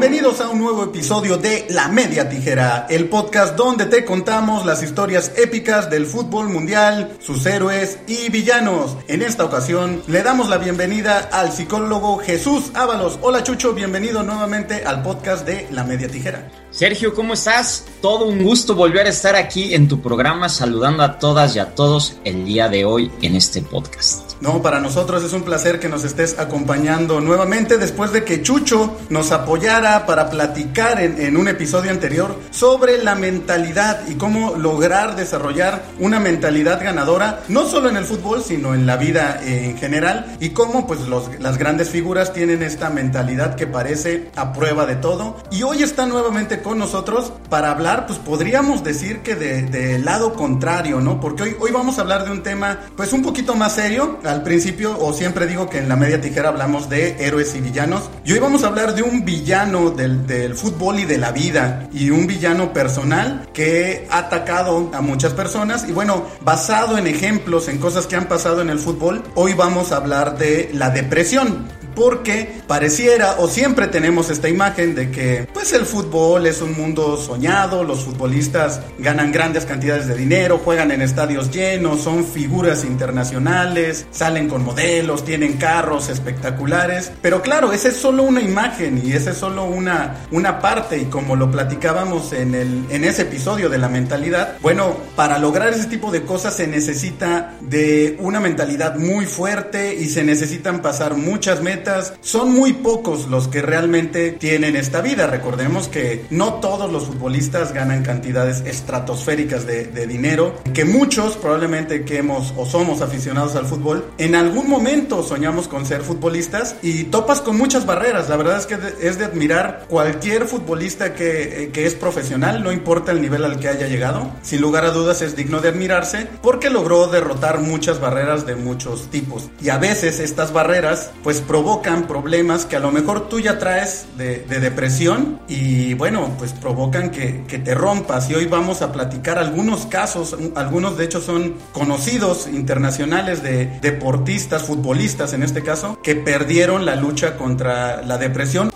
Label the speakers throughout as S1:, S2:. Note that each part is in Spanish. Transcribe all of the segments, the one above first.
S1: Bienvenidos a un nuevo episodio de La Media Tijera, el podcast donde te contamos las historias épicas del fútbol mundial, sus héroes y villanos. En esta ocasión le damos la bienvenida al psicólogo Jesús Ábalos. Hola Chucho, bienvenido nuevamente al podcast de La Media Tijera.
S2: Sergio, ¿cómo estás? Todo un gusto volver a estar aquí en tu programa saludando a todas y a todos el día de hoy en este podcast.
S1: No, para nosotros es un placer que nos estés acompañando nuevamente después de que Chucho nos apoyara para platicar en, un episodio anterior sobre la mentalidad y cómo lograr desarrollar una mentalidad ganadora, no solo en el fútbol, sino en la vida en general, y cómo pues las grandes figuras tienen esta mentalidad que parece a prueba de todo. Y hoy está nuevamente con nosotros para hablar, pues podríamos decir que del de lado contrario, ¿no? Porque hoy, hoy vamos a hablar de un tema pues un poquito más serio, al principio, o siempre digo que en la media tijera hablamos de héroes y villanos. Y hoy vamos a hablar de un villano del, del fútbol y de la vida. Y un villano personal que ha atacado a muchas personas. Y bueno, basado en ejemplos, en cosas que han pasado en el fútbol, hoy vamos a hablar de la depresión porque pareciera o siempre tenemos esta imagen de que pues el fútbol es un mundo soñado, los futbolistas ganan grandes cantidades de dinero, juegan en estadios llenos, son figuras internacionales, salen con modelos, tienen carros espectaculares, pero claro, esa es solo una imagen y esa es solo una, una parte y como lo platicábamos en, el, en ese episodio de la mentalidad, bueno, para lograr ese tipo de cosas se necesita de una mentalidad muy fuerte y se necesitan pasar muchas metas son muy pocos los que realmente tienen esta vida. Recordemos que no todos los futbolistas ganan cantidades estratosféricas de, dinero, que muchos probablemente que hemos o somos aficionados al fútbol, en algún momento soñamos con ser futbolistas y topas con muchas barreras. La verdad es que es de admirar cualquier futbolista que, eh, que es profesional, no importa el nivel al que haya llegado. Sin lugar a dudas es digno de admirarse porque logró derrotar muchas barreras de muchos tipos. Y a veces estas barreras pues provocan problemas que a lo mejor tú ya traes de, depresión y bueno, pues provocan que, que, te rompas. Y hoy vamos a platicar algunos casos, algunos de hecho son conocidos internacionales de deportistas, futbolistas en este caso, que perdieron la lucha contra la depresión.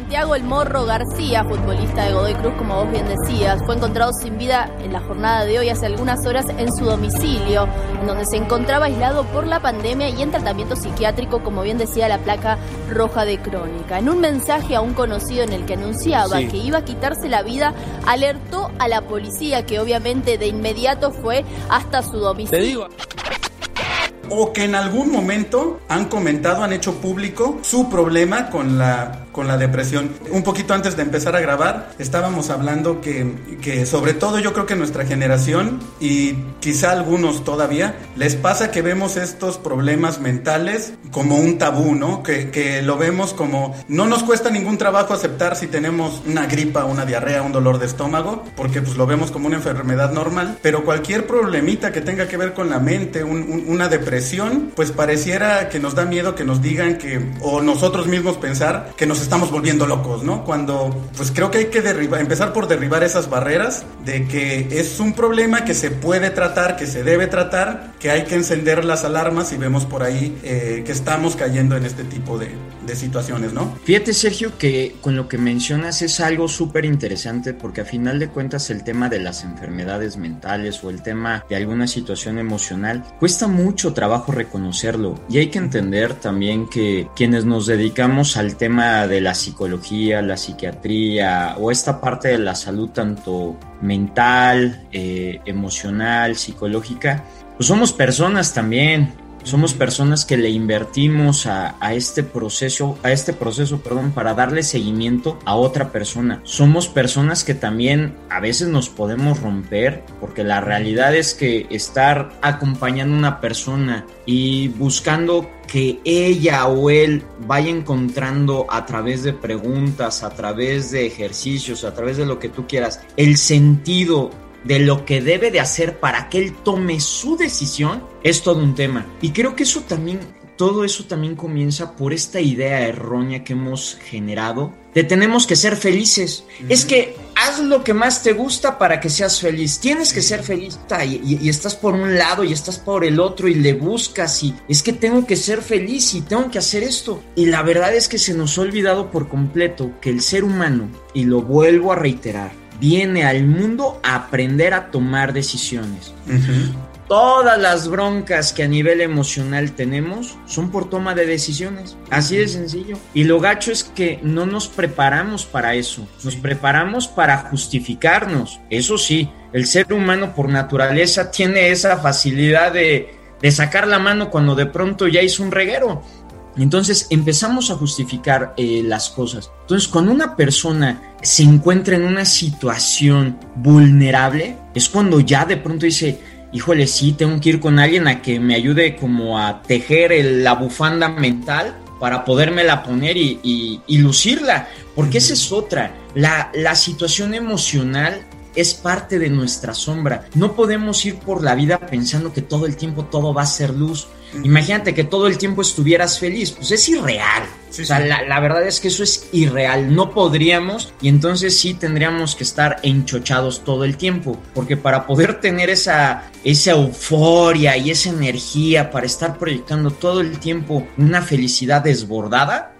S3: Santiago El Morro García, futbolista de Godoy Cruz, como vos bien decías, fue encontrado sin vida en la jornada de hoy hace algunas horas en su domicilio, en donde se encontraba aislado por la pandemia y en tratamiento psiquiátrico, como bien decía la placa roja de crónica. En un mensaje a un conocido en el que anunciaba que iba a quitarse la vida, alertó a la policía, que obviamente de inmediato fue hasta su domicilio
S1: o que en algún momento han comentado, han hecho público su problema con la, con la depresión. Un poquito antes de empezar a grabar, estábamos hablando que, que sobre todo yo creo que nuestra generación y quizá algunos todavía, les pasa que vemos estos problemas mentales como un tabú, ¿no? Que, que lo vemos como no nos cuesta ningún trabajo aceptar si tenemos una gripa, una diarrea, un dolor de estómago, porque pues lo vemos como una enfermedad normal, pero cualquier problemita que tenga que ver con la mente, una depresión, pues pareciera que nos da miedo que nos digan que, o nosotros mismos pensar que nos estamos volviendo locos, ¿no? Cuando, pues creo que hay que derribar, empezar por derribar esas barreras de que es un problema que se puede tratar, que se debe tratar, que hay que encender las alarmas y vemos por ahí eh, que estamos cayendo en este tipo de, de situaciones, ¿no?
S2: Fíjate, Sergio, que con lo que mencionas es algo súper interesante porque a final de cuentas el tema de las enfermedades mentales o el tema de alguna situación emocional cuesta mucho trabajo reconocerlo. Y hay que entender también que quienes nos dedicamos al tema de la psicología, la psiquiatría o esta parte de la salud tanto mental, eh, emocional, psicológica, pues somos personas también, somos personas que le invertimos a, este proceso, a este proceso, perdón, para darle seguimiento a otra persona. Somos personas que también a veces nos podemos romper, porque la realidad es que estar acompañando a una persona y buscando que ella o él vaya encontrando a través de preguntas, a través de ejercicios, a través de lo que tú quieras, el sentido de lo que debe de hacer para que él tome su decisión, es todo un tema. Y creo que eso también todo eso también comienza por esta idea errónea que hemos generado de tenemos que ser felices. Es que haz lo que más te gusta para que seas feliz. Tienes que ser feliz. Y, y, estás por un lado y estás por el otro y le buscas y es que tengo que ser feliz y tengo que hacer esto. Y la verdad es que se nos ha olvidado por completo que el ser humano, y lo vuelvo a reiterar, viene al mundo a aprender a tomar decisiones. Todas las broncas que a nivel emocional tenemos son por toma de decisiones. Así de sencillo. Y lo gacho es que no nos preparamos para eso. Nos preparamos para justificarnos. Eso sí, el ser humano por naturaleza tiene esa facilidad de, de sacar la mano cuando de pronto ya hizo un reguero. Entonces empezamos a justificar eh, las cosas. Entonces cuando una persona se encuentra en una situación vulnerable, es cuando ya de pronto dice, híjole, sí, tengo que ir con alguien a que me ayude como a tejer la bufanda mental para podérmela poner y, lucirla, porque esa es otra. La, la situación emocional es parte de nuestra sombra. No podemos ir por la vida pensando que todo el tiempo todo va a ser luz. Imagínate que todo el tiempo estuvieras feliz, pues es irreal. o sea, La, verdad es que eso es irreal, no podríamos y entonces sí tendríamos que estar enchochados todo el tiempo, porque para poder tener esa, esa euforia y esa energía para estar proyectando todo el tiempo una felicidad desbordada,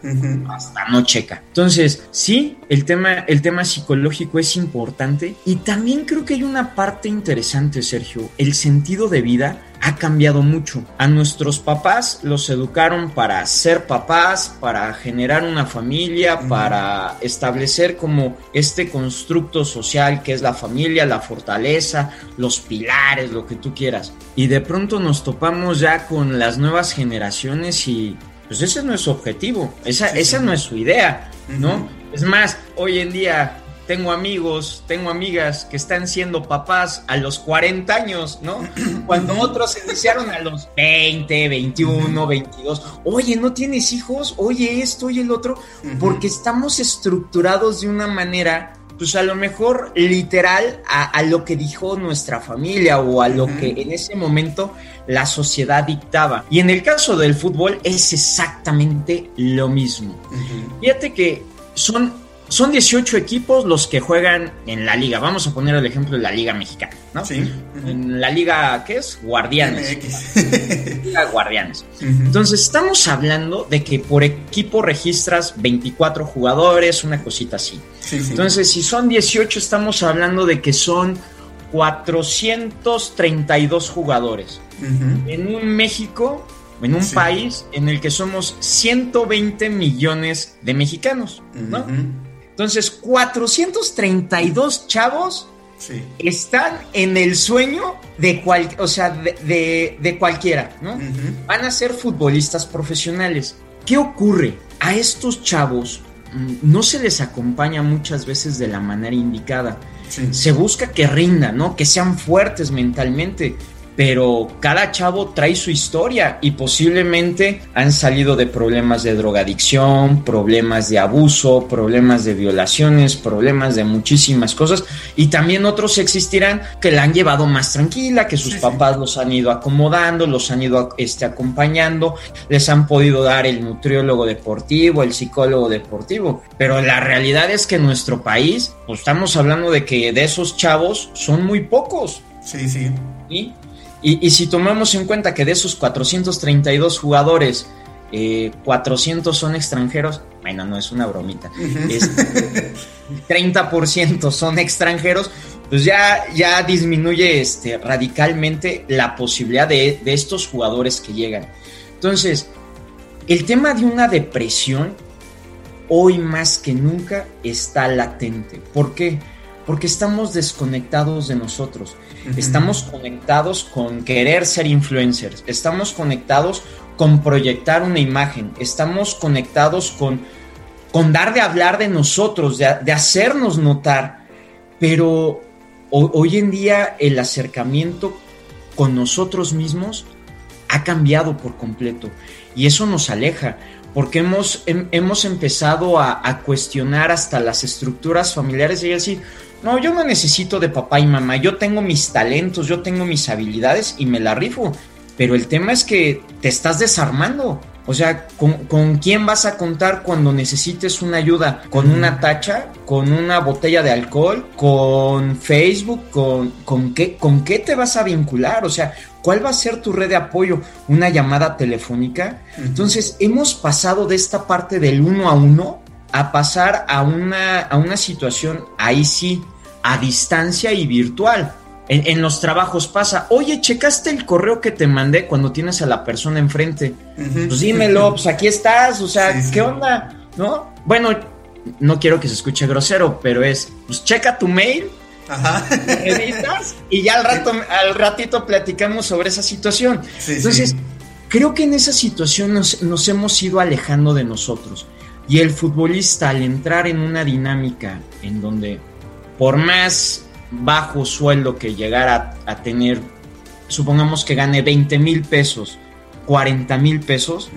S2: hasta no checa. Entonces, sí, el tema, el tema psicológico es importante y también creo que hay una parte interesante, Sergio, el sentido de vida ha cambiado mucho. A nuestros papás los educaron para ser papás, para generar una familia, para establecer como este constructo social que es la familia, la fortaleza, los pilares, lo que tú quieras. Y de pronto nos topamos ya con las nuevas generaciones y pues ese no es su objetivo, esa, esa no es su idea, ¿no? Es más, hoy en día tengo amigos, tengo amigas que están siendo papás a los 40 años, ¿no? Cuando otros se iniciaron a los 20, 21, 22. Oye, ¿no tienes hijos? Oye, esto, oye, el otro. Porque estamos estructurados de una manera pues a lo mejor literal a, lo que dijo nuestra familia o a lo que en ese momento la sociedad dictaba. Y en el caso del fútbol es exactamente lo mismo. Fíjate que son son 18 equipos los que juegan en la liga. Vamos a poner el ejemplo de la liga mexicana, ¿no? Sí. En la liga, ¿qué es? Guardianes. liga Guardianes. Entonces, estamos hablando de que por equipo registras 24 jugadores, una cosita así. Entonces, si son 18, estamos hablando de que son 432 jugadores. En un México en un país en el que somos 120 millones de mexicanos, ¿no? Entonces, 432 chavos están en el sueño de, cual, o sea, de, cualquiera, ¿no? Van a ser futbolistas profesionales. ¿Qué ocurre? A estos chavos mm, no se les acompaña muchas veces de la manera indicada. Se busca que rindan, ¿no? Que sean fuertes mentalmente pero cada chavo trae su historia y posiblemente han salido de problemas de drogadicción, problemas de abuso, problemas de violaciones, problemas de muchísimas cosas y también otros existirán que la han llevado más tranquila, que sus papás los han ido acomodando, los han ido este, acompañando, les han podido dar el nutriólogo deportivo, el psicólogo deportivo, pero la realidad es que en nuestro país, pues estamos hablando de que de esos chavos son muy pocos.
S1: Sí, sí.
S2: ¿Y? Y, si tomamos en cuenta que de esos 432 jugadores, 400 eh, son extranjeros, bueno, no es una bromita, 30% son extranjeros, pues ya, ya disminuye este, radicalmente la posibilidad de, de estos jugadores que llegan. Entonces, el tema de una depresión hoy más que nunca está latente. ¿Por qué? Porque estamos desconectados de nosotros. Estamos conectados con querer ser influencers, estamos conectados con proyectar una imagen, estamos conectados con, con dar de hablar de nosotros, de, hacernos notar, pero hoy en día el acercamiento con nosotros mismos ha cambiado por completo. Y eso nos aleja porque hemos, hemos empezado a, a, cuestionar hasta las estructuras familiares y decir, no, yo no necesito de papá y mamá, yo tengo mis talentos, yo tengo mis habilidades y me la rifo. Pero el tema es que te estás desarmando, O sea, ¿con, quién vas a contar cuando necesites una ayuda? ¿Con una tacha? ¿Con una botella de alcohol? ¿Con Facebook? ¿Con, con, qué, ¿Con qué te vas a vincular? O sea, ¿cuál va a ser tu red de apoyo? ¿Una llamada telefónica? Entonces, hemos pasado de esta parte del uno a uno a pasar a una, a una situación, ahí sí, a distancia y virtual. En, los trabajos pasa, oye, ¿checaste el correo que te mandé cuando tienes a la persona enfrente? Pues dímelo, pues aquí estás, o sea, ¿qué onda? ¿No? Bueno, no quiero que se escuche grosero, pero es, pues checa tu mail, Ajá. editas y ya al rato, al ratito platicamos sobre esa situación. Entonces, creo que en esa situación nos, nos hemos ido alejando de nosotros. Y el futbolista al entrar en una dinámica en donde por más bajo sueldo que llegara a, tener, supongamos que gane 20 mil pesos, 40 mil pesos,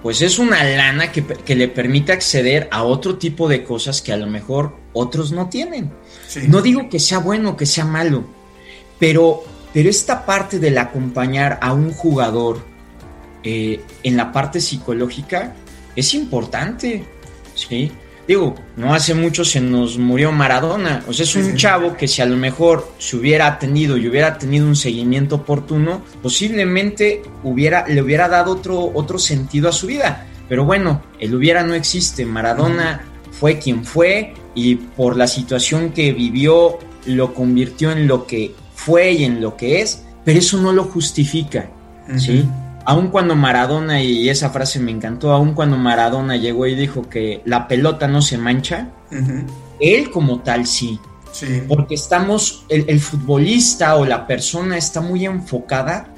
S2: pues es una lana que, le permite acceder a otro tipo de cosas que a lo mejor otros no tienen. No digo que sea bueno o que sea malo, pero, pero esta parte del acompañar a un jugador eh, en la parte psicológica es importante, ¿sí? Digo, no hace mucho se nos murió Maradona. O sea, es un chavo que si a lo mejor se hubiera tenido y hubiera tenido un seguimiento oportuno, posiblemente hubiera, le hubiera dado otro, otro sentido a su vida. Pero bueno, el hubiera no existe. Maradona fue quien fue y por la situación que vivió lo convirtió en lo que fue y en lo que es, pero eso no lo justifica, ¿sí? Aun cuando Maradona, y esa frase me encantó, aun cuando Maradona llegó y dijo que la pelota no se mancha, él como tal sí. sí. Porque estamos, el, futbolista o la persona está muy enfocada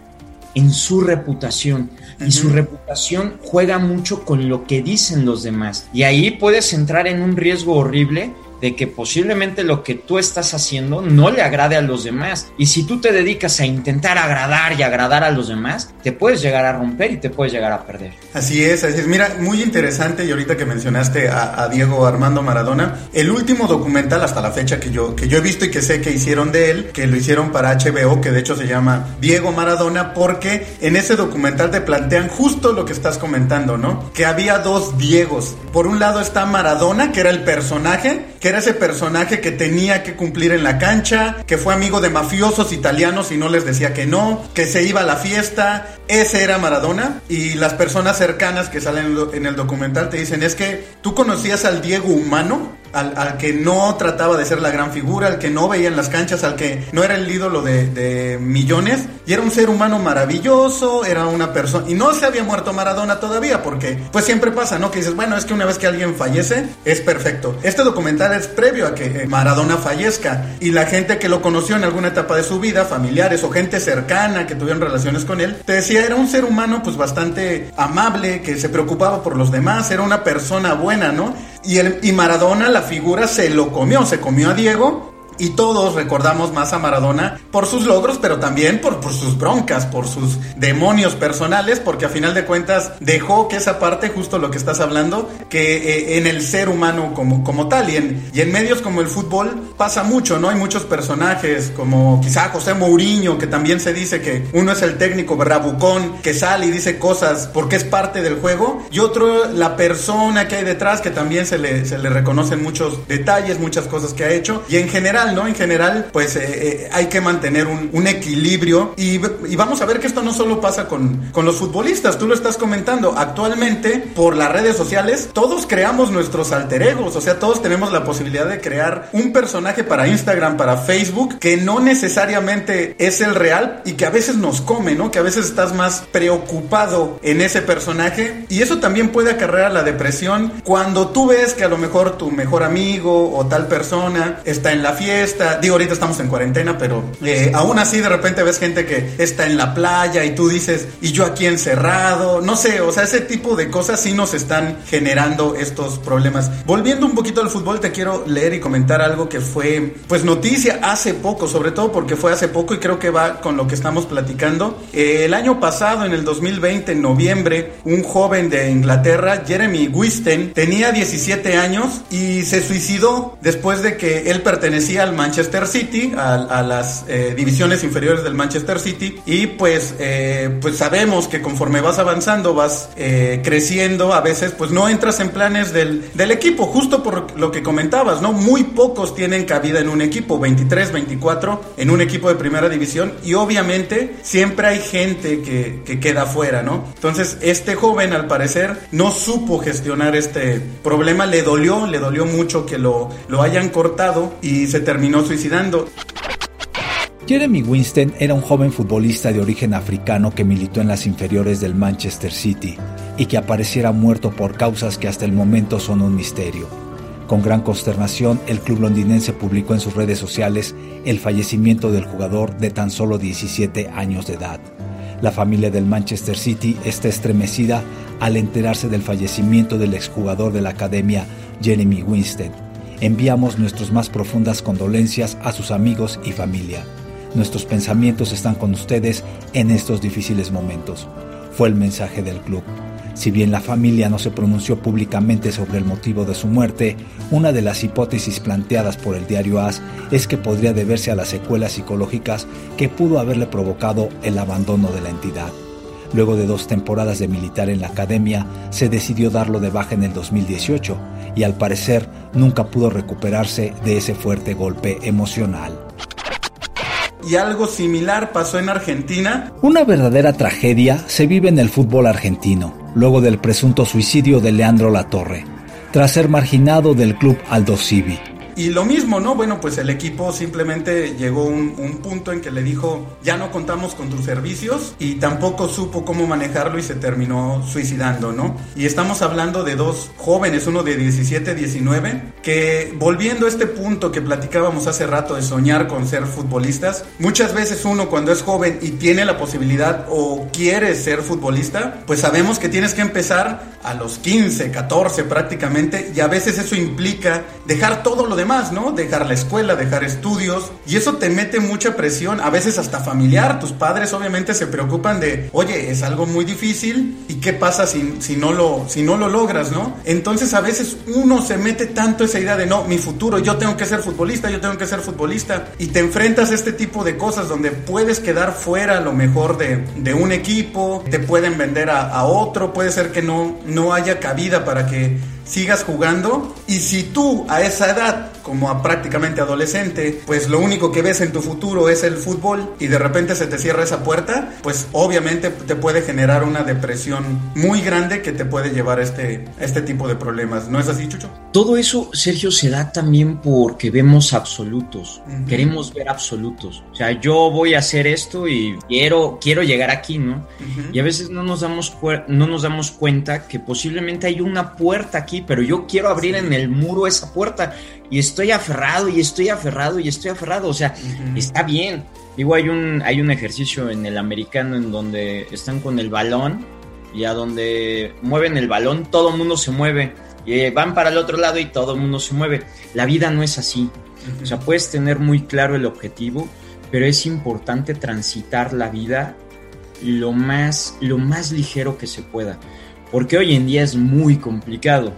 S2: en su reputación. Y su reputación juega mucho con lo que dicen los demás. Y ahí puedes entrar en un riesgo horrible de que posiblemente lo que tú estás haciendo no le agrade a los demás. Y si tú te dedicas a intentar agradar y agradar a los demás, te puedes llegar a romper y te puedes llegar a perder.
S1: Así es, así es. Mira, muy interesante y ahorita que mencionaste a, Diego Armando Maradona, el último documental hasta la fecha que yo, que yo he visto y que sé que hicieron de él, que lo hicieron para HBO, que de hecho se llama Diego Maradona, porque en ese documental te plantean justo lo que estás comentando, ¿no? Que había dos Diegos. Por un lado está Maradona, que era el personaje, que era ese personaje que tenía que cumplir en la cancha, que fue amigo de mafiosos italianos y no les decía que no, que se iba a la fiesta. Ese era Maradona. Y las personas cercanas que salen en el documental te dicen, es que tú conocías al Diego humano, al, que no trataba de ser la gran figura, al que no veía en las canchas, al que no era el ídolo de, millones, y era un ser humano maravilloso, era una persona, y no se había muerto Maradona todavía, porque pues siempre pasa, ¿no? Que dices, bueno, es que una vez que alguien fallece, es perfecto. Este documental es previo a que eh, Maradona fallezca, y la gente que lo conoció en alguna etapa de su vida, familiares o gente cercana que tuvieron relaciones con él, te decía, era un ser humano pues bastante amable, que se preocupaba por los demás, era una persona buena, ¿no? Y, el, y Maradona, la figura, se lo comió, se comió a Diego y todos recordamos más a Maradona por sus logros, pero también por, por, sus broncas, por sus demonios personales, porque a final de cuentas dejó que esa parte, justo lo que estás hablando, que eh, en el ser humano como, como tal, y en, y en medios como el fútbol pasa mucho, ¿no? Hay muchos personajes, como quizá José Mourinho, que también se dice que uno es el técnico bravucón, que sale y dice cosas porque es parte del juego, y otro la persona que hay detrás, que también se le, se le reconocen muchos detalles, muchas cosas que ha hecho, y en general ¿no? En general, pues eh, eh, hay que mantener un, equilibrio y, vamos a ver que esto no solo pasa con, con los futbolistas, tú lo estás comentando, actualmente por las redes sociales todos creamos nuestros alter egos, o sea, todos tenemos la posibilidad de crear un personaje para Instagram, para Facebook, que no necesariamente es el real y que a veces nos come, ¿no? Que a veces estás más preocupado en ese personaje y eso también puede acarrear la depresión cuando tú ves que a lo mejor tu mejor amigo o tal persona está en la fiesta, digo, ahorita estamos en cuarentena, pero eh, aún así de repente ves gente que está en la playa y tú dices, y yo aquí encerrado, no sé, o sea, ese tipo de cosas sí nos están generando estos problemas. Volviendo un poquito al fútbol, te quiero leer y comentar algo que fue, pues, noticia hace poco, sobre todo porque fue hace poco y creo que va con lo que estamos platicando. Eh, el año pasado, en el 2020, en noviembre, un joven de Inglaterra, Jeremy Wisten, tenía 17 años y se suicidó después de que él pertenecía al Manchester City, a, las eh, divisiones inferiores del Manchester City y pues, eh, pues sabemos que conforme vas avanzando, vas eh, creciendo, a veces pues no entras en planes del, del equipo, justo por lo que comentabas, ¿no? Muy pocos tienen cabida en un equipo, 23, 24 en un equipo de primera división y obviamente siempre hay gente que, que queda fuera, ¿no? Entonces este joven al parecer no supo gestionar este problema, le dolió, le dolió mucho que lo, lo hayan cortado y se terminó suicidando.
S4: Jeremy Winston era un joven futbolista de origen africano que militó en las inferiores del Manchester City y que apareciera muerto por causas que hasta el momento son un misterio. Con gran consternación, el club londinense publicó en sus redes sociales el fallecimiento del jugador de tan solo 17 años de edad. La familia del Manchester City está estremecida al enterarse del fallecimiento del exjugador de la academia, Jeremy Winston. Enviamos nuestras más profundas condolencias a sus amigos y familia. Nuestros pensamientos están con ustedes en estos difíciles momentos. Fue el mensaje del club. Si bien la familia no se pronunció públicamente sobre el motivo de su muerte, una de las hipótesis planteadas por el diario AS es que podría deberse a las secuelas psicológicas que pudo haberle provocado el abandono de la entidad. Luego de dos temporadas de militar en la academia, se decidió darlo de baja en el 2018 y al parecer nunca pudo recuperarse de ese fuerte golpe emocional
S1: y algo similar pasó en Argentina.
S4: Una verdadera tragedia se vive en el fútbol argentino, luego del presunto suicidio de Leandro Latorre, tras ser marginado del club Aldo Civi.
S1: Y lo mismo, ¿no? Bueno, pues el equipo simplemente llegó un, un punto en que le dijo, ya no contamos con tus servicios y tampoco supo cómo manejarlo y se terminó suicidando, ¿no? Y estamos hablando de dos jóvenes, uno de 17, 19, que volviendo a este punto que platicábamos hace rato de soñar con ser futbolistas, muchas veces uno cuando es joven y tiene la posibilidad o quiere ser futbolista, pues sabemos que tienes que empezar a los 15, 14 prácticamente y a veces eso implica dejar todo lo demás más, ¿no? Dejar la escuela, dejar estudios. Y eso te mete mucha presión, a veces hasta familiar. Tus padres obviamente se preocupan de, oye, es algo muy difícil y qué pasa si, si, no, lo, si no lo logras, ¿no? Entonces a veces uno se mete tanto esa idea de, no, mi futuro, yo tengo que ser futbolista, yo tengo que ser futbolista. Y te enfrentas a este tipo de cosas donde puedes quedar fuera a lo mejor de, de un equipo, te pueden vender a, a otro, puede ser que no, no haya cabida para que sigas jugando y si tú a esa edad como a prácticamente adolescente, pues lo único que ves en tu futuro es el fútbol y de repente se te cierra esa puerta, pues obviamente te puede generar una depresión muy grande que te puede llevar a este, este tipo de problemas. ¿No es así, Chucho?
S2: Todo eso, Sergio, se da también porque vemos absolutos, queremos ver absolutos. O sea, yo voy a hacer esto y quiero, quiero llegar aquí, ¿no? Y a veces no nos, damos no nos damos cuenta que posiblemente hay una puerta aquí, pero yo quiero abrir en el muro esa puerta y estoy aferrado y estoy aferrado y estoy aferrado. O sea, está bien. Digo, hay un, hay un ejercicio en el americano en donde están con el balón y a donde mueven el balón todo el mundo se mueve. Y van para el otro lado y todo el mundo se mueve. La vida no es así. O sea, puedes tener muy claro el objetivo, pero es importante transitar la vida lo más, lo más ligero que se pueda. Porque hoy en día es muy complicado.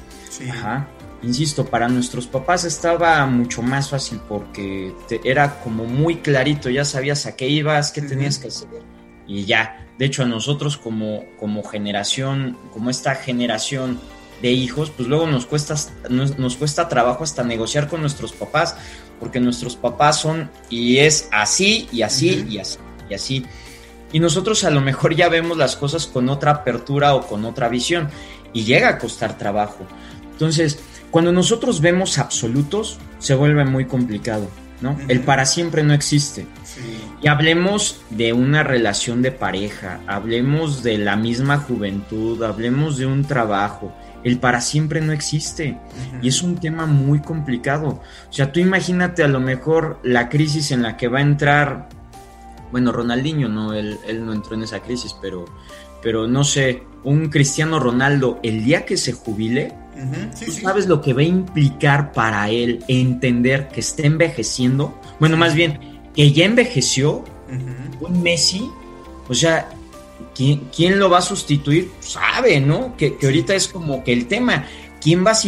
S2: Ajá insisto, para nuestros papás estaba mucho más fácil porque era como muy clarito, ya sabías a qué ibas, qué tenías que hacer y ya. De hecho, a nosotros como, como generación, como esta generación de hijos, pues luego nos cuesta, nos, cuesta trabajo hasta negociar con nuestros papás, porque nuestros papás son y es así y así y así y así. Y nosotros a lo mejor ya vemos las cosas con otra apertura o con otra visión y llega a costar trabajo. Entonces, cuando nosotros vemos absolutos, se vuelve muy complicado, ¿no? El para siempre no existe. Y hablemos de una relación de pareja, hablemos de la misma juventud, hablemos de un trabajo. El para siempre no existe. Y es un tema muy complicado. O sea, tú imagínate a lo mejor la crisis en la que va a entrar, bueno, Ronaldinho, no, él, él no entró en esa crisis, pero, pero no sé, un Cristiano Ronaldo, el día que se jubile, ¿Tú sabes lo que va a implicar para él entender que está envejeciendo? Bueno, más bien, que ya envejeció un Messi. O sea, ¿quién, lo va a sustituir? Sabe, ¿no? Que, ahorita es como que el tema. ¿Quién va, a,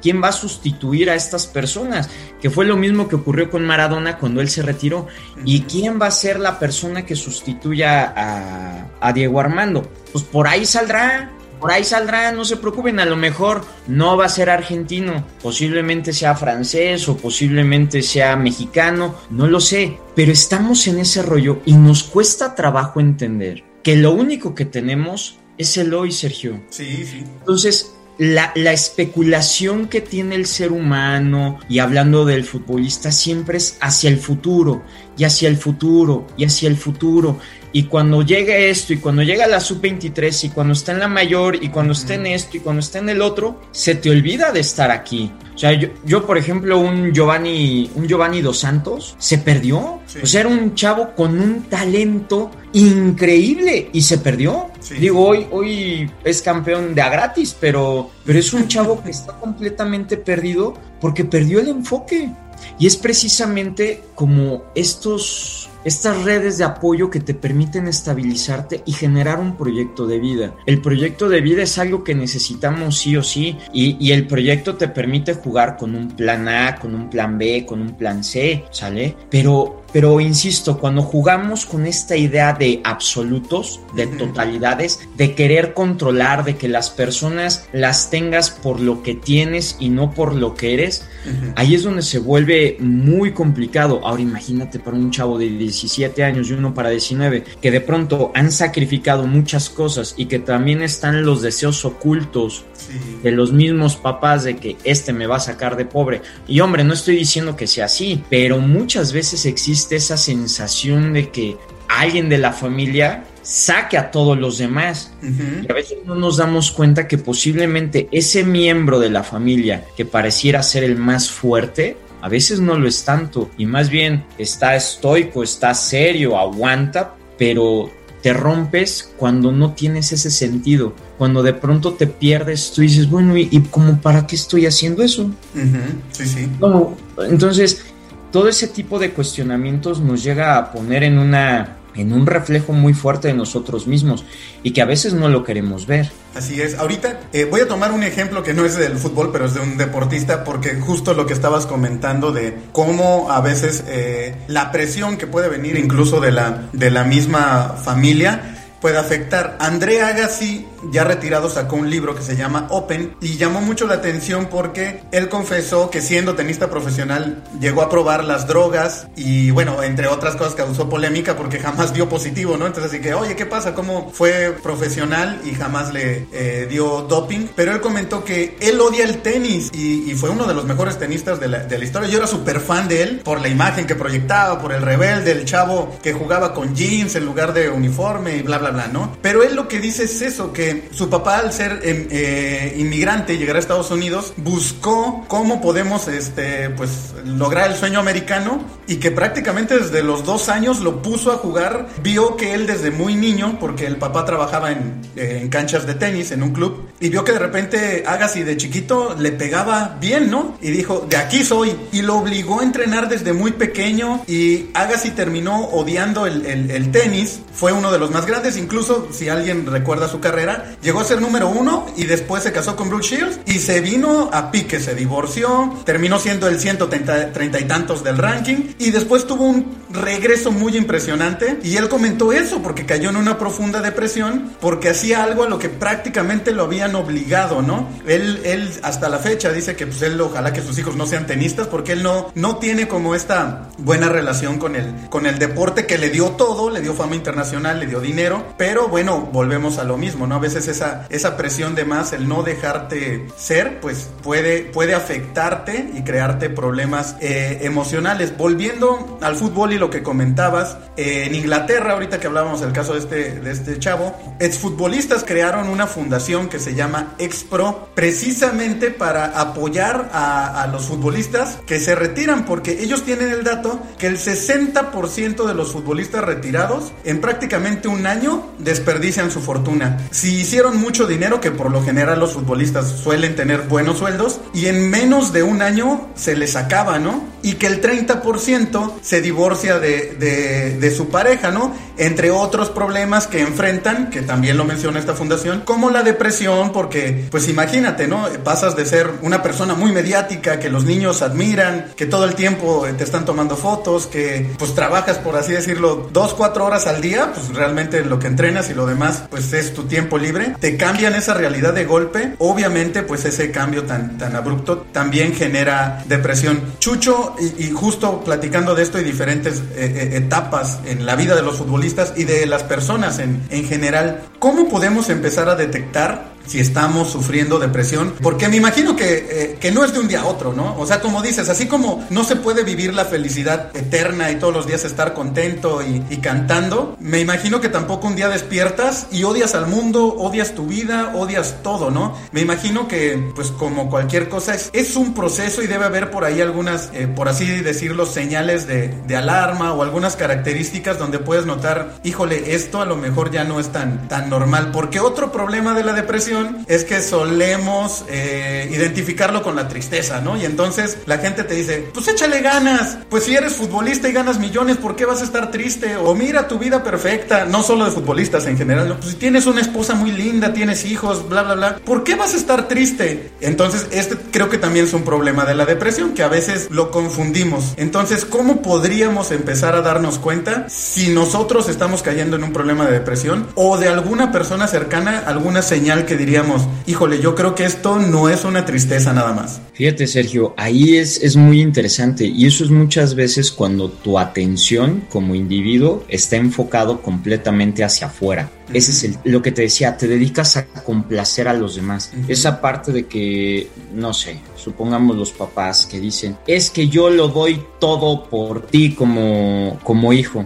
S2: ¿Quién va a sustituir a estas personas? Que fue lo mismo que ocurrió con Maradona cuando él se retiró. ¿Y quién va a ser la persona que sustituya a, a Diego Armando? Pues por ahí saldrá, por ahí saldrá, no se preocupen, a lo mejor no va a ser argentino, posiblemente sea francés o posiblemente sea mexicano, no lo sé, pero estamos en ese rollo y nos cuesta trabajo entender que lo único que tenemos es el hoy, Sergio.
S1: Sí, sí.
S2: Entonces, la, la, especulación que tiene el ser humano, y hablando del futbolista, siempre es hacia el futuro, y hacia el futuro, y hacia el futuro. Y cuando llega esto, y cuando llega la sub-23, y cuando está en la mayor, y cuando está en esto, y cuando está en el otro, se te olvida de estar aquí. O sea, yo, yo por ejemplo, un Giovanni, un Giovanni Dos Santos se perdió. Sí. O sea, era un chavo con un talento increíble y se perdió. Sí. Digo, hoy, hoy es campeón de a gratis, pero, pero es un chavo que está completamente perdido porque perdió el enfoque. Y es precisamente como estos estas redes de apoyo que te permiten estabilizarte y generar un proyecto de vida. El proyecto de vida es algo que necesitamos sí o sí y, el proyecto te permite jugar con un plan A, con un plan B, con un plan C, ¿sale? Pero, pero insisto, cuando jugamos con esta idea de absolutos, de totalidades, de querer controlar, de que las personas las tengas por lo que tienes y no por lo que eres, uh -huh. ahí es donde se vuelve muy complicado. Ahora imagínate para un chavo de 17 años y uno para 19, que de pronto han sacrificado muchas cosas y que también están los deseos ocultos sí. de los mismos papás de que este me va a sacar de pobre. Y hombre, no estoy diciendo que sea así, pero muchas veces existe esa sensación de que alguien de la familia saque a todos los demás. Uh -huh. Y a veces no nos damos cuenta que posiblemente ese miembro de la familia que pareciera ser el más fuerte, a veces no lo es tanto y más bien está estoico, está serio, aguanta, pero te rompes cuando no tienes ese sentido, cuando de pronto te pierdes, tú dices, bueno, ¿y, y como para qué estoy haciendo eso? Uh
S1: -huh. Sí, sí.
S2: No, entonces, todo ese tipo de cuestionamientos nos llega a poner en una en un reflejo muy fuerte de nosotros mismos y que a veces no lo queremos ver.
S1: Así es. Ahorita eh, voy a tomar un ejemplo que no es del fútbol, pero es de un deportista, porque justo lo que estabas comentando de cómo a veces eh, la presión que puede venir incluso de la, de la misma familia puede afectar. André Agassi, ya retirado, sacó un libro que se llama Open y llamó mucho la atención porque él confesó que siendo tenista profesional llegó a probar las drogas y bueno, entre otras cosas causó polémica porque jamás dio positivo, ¿no? Entonces así que, oye, ¿qué pasa? ¿Cómo fue profesional y jamás le eh, dio doping? Pero él comentó que él odia el tenis y, fue uno de los mejores tenistas de la, de la historia. Yo era súper fan de él por la imagen que proyectaba, por el rebelde, el chavo que jugaba con jeans en lugar de uniforme y bla, bla, bla, ¿no? Pero él lo que dice es eso, que su papá al ser eh, eh, inmigrante y llegar a Estados Unidos buscó cómo podemos este, pues, lograr el sueño americano y que prácticamente desde los dos años lo puso a jugar, vio que él desde muy niño, porque el papá trabajaba en, eh, canchas de tenis, en un club, y vio que de repente Agassi de chiquito le pegaba bien, ¿no? Y dijo, de aquí soy, y lo obligó a entrenar desde muy pequeño y Agassi terminó odiando el tenis, fue uno de los más grandes, incluso si alguien recuerda su carrera, llegó a ser número uno y después se casó con Brooke Shields y se vino a pique, se divorció, terminó siendo el 130 y tantos del ranking y después tuvo un regreso muy impresionante y él comentó eso porque cayó en una profunda depresión porque hacía algo a lo que prácticamente lo habían obligado, ¿no? Él, él hasta la fecha dice que pues él ojalá que sus hijos no sean tenistas porque él no, no tiene como esta buena relación con el, con el deporte que le dio todo, le dio fama internacional, le dio dinero, pero bueno, volvemos a lo mismo, ¿no? A veces esa, esa presión de más, el no dejarte ser, pues puede, puede afectarte y crearte problemas eh, emocionales. Volviendo al fútbol y lo que comentabas, eh, en Inglaterra, ahorita que hablábamos del caso de este, de este chavo, exfutbolistas crearon una fundación que se llama Expro, precisamente para apoyar a, a los futbolistas que se retiran, porque ellos tienen el dato que el 60% de los futbolistas retirados en prácticamente un año desperdician su fortuna. Si hicieron mucho dinero, que por lo general los futbolistas suelen tener buenos sueldos, y en menos de un año se les acaba, ¿no? y que el 30% se divorcia de, de, de, su pareja, ¿no? Entre otros problemas que enfrentan, que también lo menciona esta fundación, como la depresión, porque pues imagínate, ¿no? Pasas de ser una persona muy mediática, que los niños admiran, que todo el tiempo te están tomando fotos, que pues trabajas, por así decirlo, dos, cuatro horas al día, pues realmente lo que entrenas y lo demás, pues es tu tiempo libre, te cambian esa realidad de golpe, obviamente pues ese cambio tan, tan abrupto también genera depresión. Chucho, y, justo platicando de esto y diferentes eh, eh, etapas en la vida de los futbolistas y de las personas en, en general, ¿cómo podemos empezar a detectar si estamos sufriendo depresión, porque me imagino que, eh, que, no es de un día a otro, ¿no? O sea, como dices, así como no se puede vivir la felicidad eterna y todos los días estar contento y, cantando, me imagino que tampoco un día despiertas y odias al mundo, odias tu vida, odias todo, ¿no? Me imagino que, pues como cualquier cosa, es, es un proceso y debe haber por ahí algunas, eh, por así decirlo, señales de, de, alarma o algunas características donde puedes notar, híjole, esto a lo mejor ya no es tan, tan normal, porque otro problema de la depresión es que solemos eh, identificarlo con la tristeza, ¿no? Y entonces la gente te dice, pues échale ganas, pues si eres futbolista y ganas millones, ¿por qué vas a estar triste? O mira tu vida perfecta, no solo de futbolistas en general, pues si tienes una esposa muy linda, tienes hijos, bla, bla, bla, ¿por qué vas a estar triste? Entonces este creo que también es un problema de la depresión, que a veces lo confundimos. Entonces, ¿cómo podríamos empezar a darnos cuenta si nosotros estamos cayendo en un problema de depresión o de alguna persona cercana, alguna señal que diríamos, híjole, yo creo que esto no es una tristeza nada más.
S2: Fíjate, Sergio, ahí es, es muy interesante y eso es muchas veces cuando tu atención como individuo está enfocado completamente hacia afuera. Ese es el, lo que te decía, te dedicas a complacer a los demás. Esa parte de que, no sé, supongamos los papás que dicen, es que yo lo doy todo por ti como, como hijo.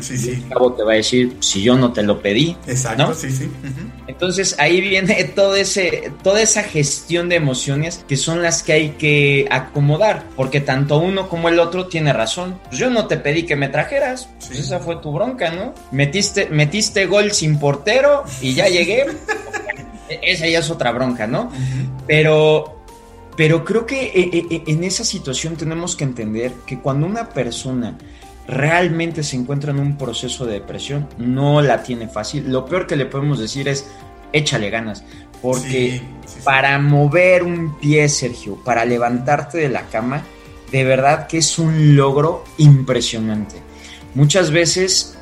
S2: sí, sí. Y cabo te va a decir, si yo no te lo pedí.
S1: Exacto, sí, sí.
S2: Entonces ahí viene todo ese, toda esa gestión de emociones que son las que hay que acomodar, porque tanto uno como el otro tiene razón. Pues yo no te pedí que me trajeras, pues esa fue tu bronca, ¿no? Metiste, metiste gol sin portero y ya llegué. esa ya es otra bronca, ¿no? Pero pero creo que eh, eh, eh, en esa situación tenemos que entender que cuando una persona realmente se encuentra en un proceso de depresión, no la tiene fácil. Lo peor que le podemos decir es échale ganas, porque para mover un pie, Sergio, para levantarte de la cama, de verdad que es un logro impresionante. Muchas veces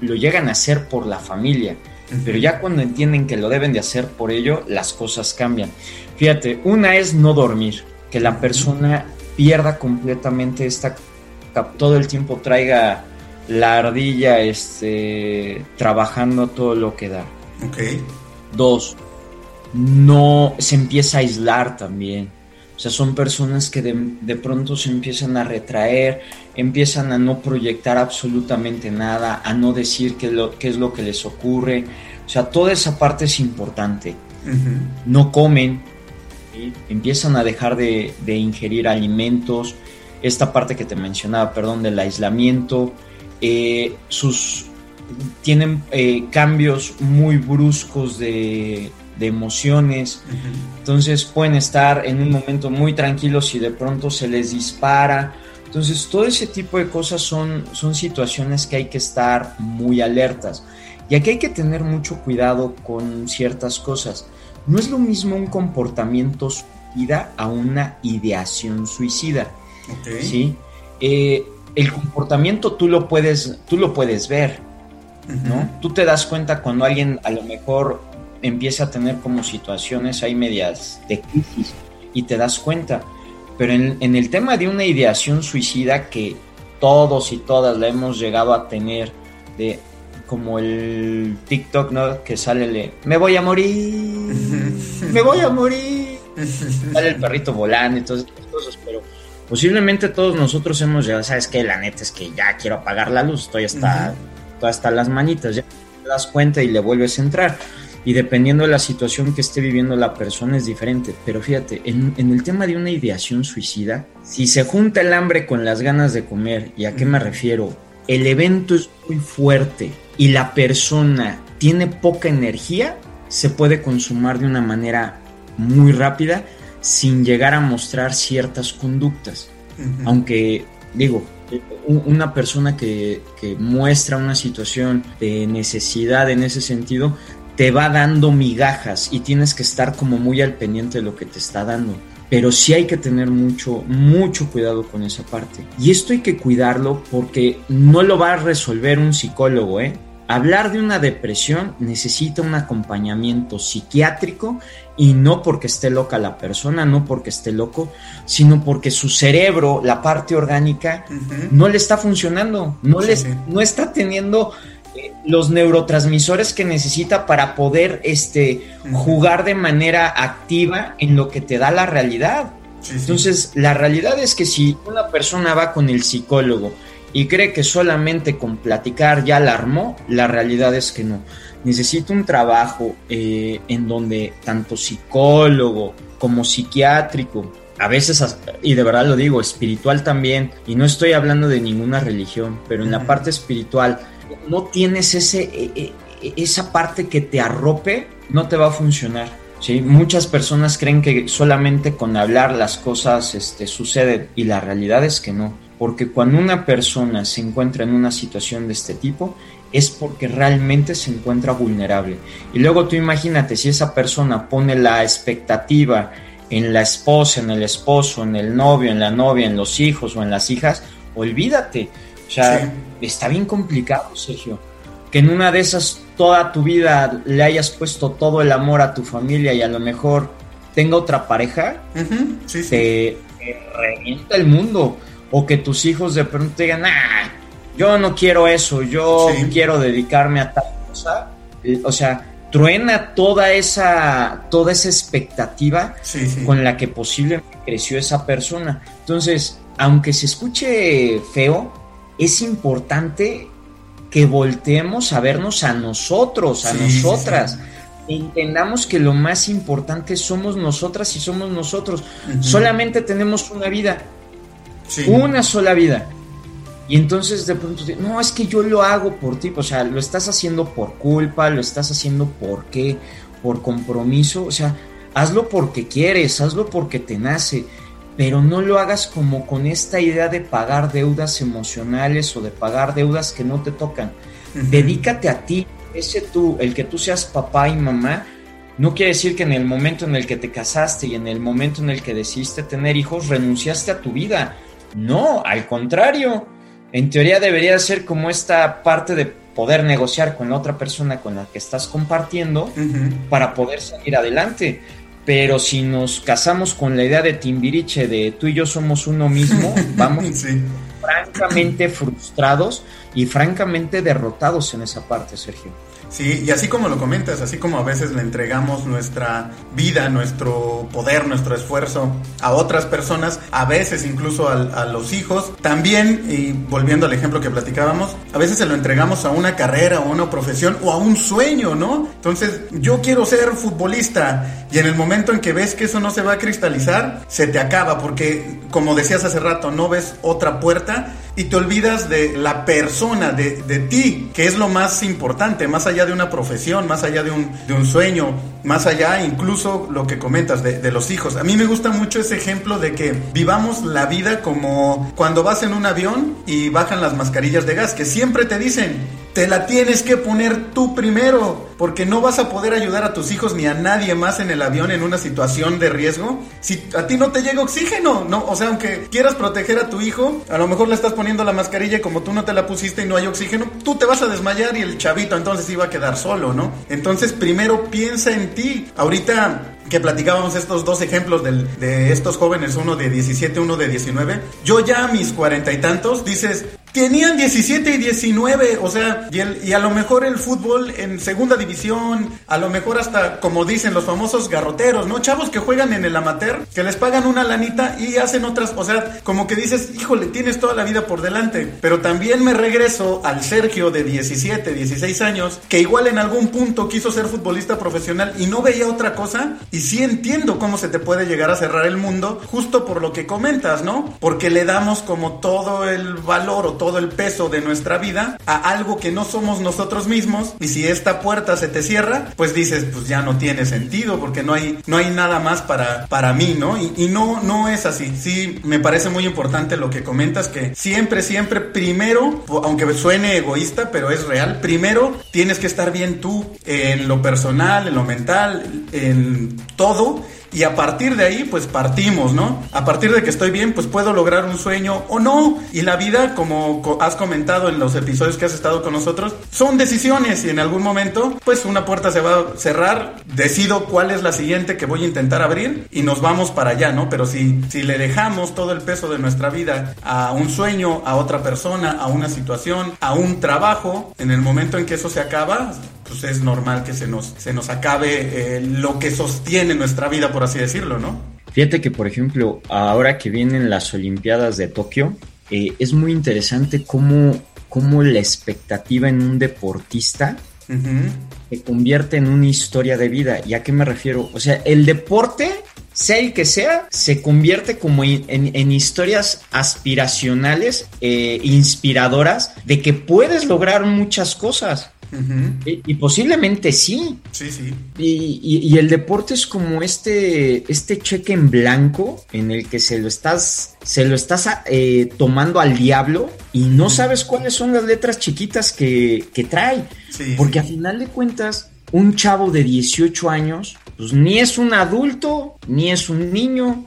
S2: lo llegan a hacer por la familia, pero ya cuando entienden que lo deben de hacer por ello, las cosas cambian. Fíjate, una es no dormir, que la persona pierda completamente esta todo el tiempo traiga la ardilla este trabajando todo lo que da.
S1: Ok.
S2: Dos, no se empieza a aislar también. O sea, son personas que de, pronto se empiezan a retraer, empiezan a no proyectar absolutamente nada, a no decir qué, lo, qué es lo que les ocurre. O sea, toda esa parte es importante. No comen, empiezan a dejar de, ingerir alimentos, esta parte que te mencionaba, perdón, del aislamiento, eh, sus tienen eh, cambios muy bruscos de, emociones, entonces pueden estar en un momento muy tranquilos y de pronto se les dispara. Entonces todo ese tipo de cosas son, son situaciones que hay que estar muy alertas. Y aquí hay que tener mucho cuidado con ciertas cosas. No es lo mismo un comportamiento suicida a una ideación suicida. ¿sí? Eh, el comportamiento tú lo puedes, tú lo puedes ver, ¿no? Tú te das cuenta cuando alguien a lo mejor empieza a tener como situaciones ahí medias de crisis y te das cuenta. Pero en, en el tema de una ideación suicida que todos y todas la hemos llegado a tener de como el TikTok, ¿no? Que sale me voy a morir, me voy a morir. Sale el perrito volando y todas esas cosas, pero posiblemente todos nosotros hemos llegado, ¿sabes qué? La neta es que ya quiero apagar la luz, estoy hasta, hasta las manitas, ya te das cuenta y le vuelves a entrar. Y dependiendo de la situación que esté viviendo la persona es diferente. Pero fíjate, en, en el tema de una ideación suicida, si se junta el hambre con las ganas de comer, ¿y a qué me refiero? El evento es muy fuerte y la persona tiene poca energía, se puede consumar de una manera muy rápida sin llegar a mostrar ciertas conductas. Aunque, digo, una persona que, que, muestra una situación de necesidad en ese sentido, te va dando migajas y tienes que estar como muy al pendiente de lo que te está dando. Pero sí hay que tener mucho, mucho cuidado con esa parte. Y esto hay que cuidarlo porque no lo va a resolver un psicólogo, ¿eh? Hablar de una depresión necesita un acompañamiento psiquiátrico y no porque esté loca la persona, no porque esté loco, sino porque su cerebro, la parte orgánica, no le está funcionando, no, le, no está teniendo los neurotransmisores que necesita para poder este, jugar de manera activa en lo que te da la realidad. Entonces, la realidad es que si una persona va con el psicólogo, y cree que solamente con platicar ya la armó, la realidad es que no. Necesita un trabajo eh, en donde tanto psicólogo como psiquiátrico, a veces, y de verdad lo digo, espiritual también, y no estoy hablando de ninguna religión, pero en la parte espiritual no tienes ese, e, e, e, esa parte que te arrope, no te va a funcionar. ¿sí? Muchas personas creen que solamente con hablar las cosas este, suceden y la realidad es que no porque cuando una persona se encuentra en una situación de este tipo es porque realmente se encuentra vulnerable. Y luego tú imagínate si esa persona pone la expectativa en la esposa, en el esposo, en el novio, en la novia, en los hijos o en las hijas, olvídate. O sea, está bien complicado, Sergio. Que en una de esas toda tu vida le hayas puesto todo el amor a tu familia y a lo mejor tenga otra pareja, te revienta el mundo o que tus hijos de pronto digan, ah, yo no quiero eso, yo quiero dedicarme a tal cosa. O sea, truena toda esa, toda esa expectativa con la que posiblemente creció esa persona. Entonces, aunque se escuche feo, es importante que volteemos a vernos a nosotros, a nosotras. Entendamos que lo más importante somos nosotras y somos nosotros. Solamente tenemos una vida. Una sola vida. Y entonces de pronto, no, es que yo lo hago por ti, o sea, lo estás haciendo por culpa, lo estás haciendo por qué, por compromiso, o sea, hazlo porque quieres, hazlo porque te nace, pero no lo hagas como con esta idea de pagar deudas emocionales o de pagar deudas que no te tocan. Dedícate a ti, ese tú, el que tú seas papá y mamá, no quiere decir que en el momento en el que te casaste y en el momento en el que decidiste tener hijos renunciaste a tu vida no, al contrario. En teoría debería ser como esta parte de poder negociar con la otra persona con la que estás compartiendo para poder salir adelante. Pero si nos casamos con la idea de Timbiriche de tú y yo somos uno mismo, vamos francamente frustrados y francamente derrotados en esa parte, Sergio.
S1: Sí, y así como lo comentas, así como a veces le entregamos nuestra vida, nuestro poder, nuestro esfuerzo a otras personas, a veces incluso a, los hijos, también, y volviendo al ejemplo que platicábamos, a veces se lo entregamos a una carrera, o a una profesión o a un sueño, ¿no? Entonces, yo quiero ser futbolista y en el momento en que ves que eso no se va a cristalizar, se te acaba porque, como decías hace rato, no ves otra puerta y te olvidas de la persona, de, de, ti, que es lo más importante, más de una profesión, más allá de un, de un sueño, más allá incluso lo que comentas de, los hijos. A mí me gusta mucho ese ejemplo de que vivamos la vida como cuando vas en un avión y bajan las mascarillas de gas, que siempre te dicen, te la tienes que poner tú primero, porque no vas a poder ayudar a tus hijos ni a nadie más en el avión en una situación de riesgo si a ti no te llega oxígeno, ¿no? O sea, aunque quieras proteger a tu hijo, a lo mejor le estás poniendo la mascarilla y como tú no te la pusiste y no hay oxígeno, tú te vas a desmayar y el chavito entonces iba a quedar solo, ¿no? Entonces primero piensa en ti. Ahorita que platicábamos estos dos ejemplos de estos jóvenes, uno de 17, uno de 19, yo ya a mis cuarenta y tantos, dices, Tenían 17 y 19, o sea, y, y, a lo mejor el fútbol en segunda división, a lo mejor hasta, como dicen los famosos garroteros, ¿no? Chavos que juegan en el amateur, que les pagan una lanita y hacen otras, o sea, como que dices, híjole, tienes toda la vida por delante. Pero también me regreso al Sergio de 17, 16 años, que igual en algún punto quiso ser futbolista profesional y no veía otra cosa, y sí entiendo cómo se te puede llegar a cerrar el mundo, justo por lo que comentas, ¿no? Porque le damos como todo el valor o todo todo el peso de nuestra vida a algo que no somos nosotros mismos y si esta puerta se te cierra, pues dices, pues ya no tiene sentido porque no hay, no hay nada más para, para mí, ¿no? Y, no, no es así. Sí, me parece muy importante lo que comentas, que siempre, siempre, primero, aunque suene egoísta, pero es real, primero tienes que estar bien tú en lo personal, en lo mental, en todo y a partir de ahí pues partimos, ¿no? A partir de que estoy bien pues puedo lograr un sueño o no. Y la vida, como has comentado en los episodios que has estado con nosotros, son decisiones y en algún momento pues una puerta se va a cerrar, decido cuál es la siguiente que voy a intentar abrir y nos vamos para allá, ¿no? Pero si, si le dejamos todo el peso de nuestra vida a un sueño, a otra persona, a una situación, a un trabajo, en el momento en que eso se acaba, pues es normal que se nos, se nos acabe eh, lo que sostiene nuestra vida, por así decirlo, ¿no?
S2: Fíjate que, por ejemplo, ahora que vienen las Olimpiadas de Tokio, eh, es muy interesante cómo, cómo, la expectativa en un deportista se convierte en una historia de vida. ¿Y a qué me refiero? O sea, el deporte sea el que sea, se convierte como en, en, historias aspiracionales, eh, inspiradoras, de que puedes lograr muchas cosas y, posiblemente sí.
S1: Sí, sí.
S2: Y, el deporte es como este, este cheque en blanco en el que se lo estás, se lo estás eh, tomando al diablo y no sabes cuáles son las letras chiquitas que, que trae. Porque a final de cuentas, un chavo de 18 años pues ni es un adulto, ni es un niño,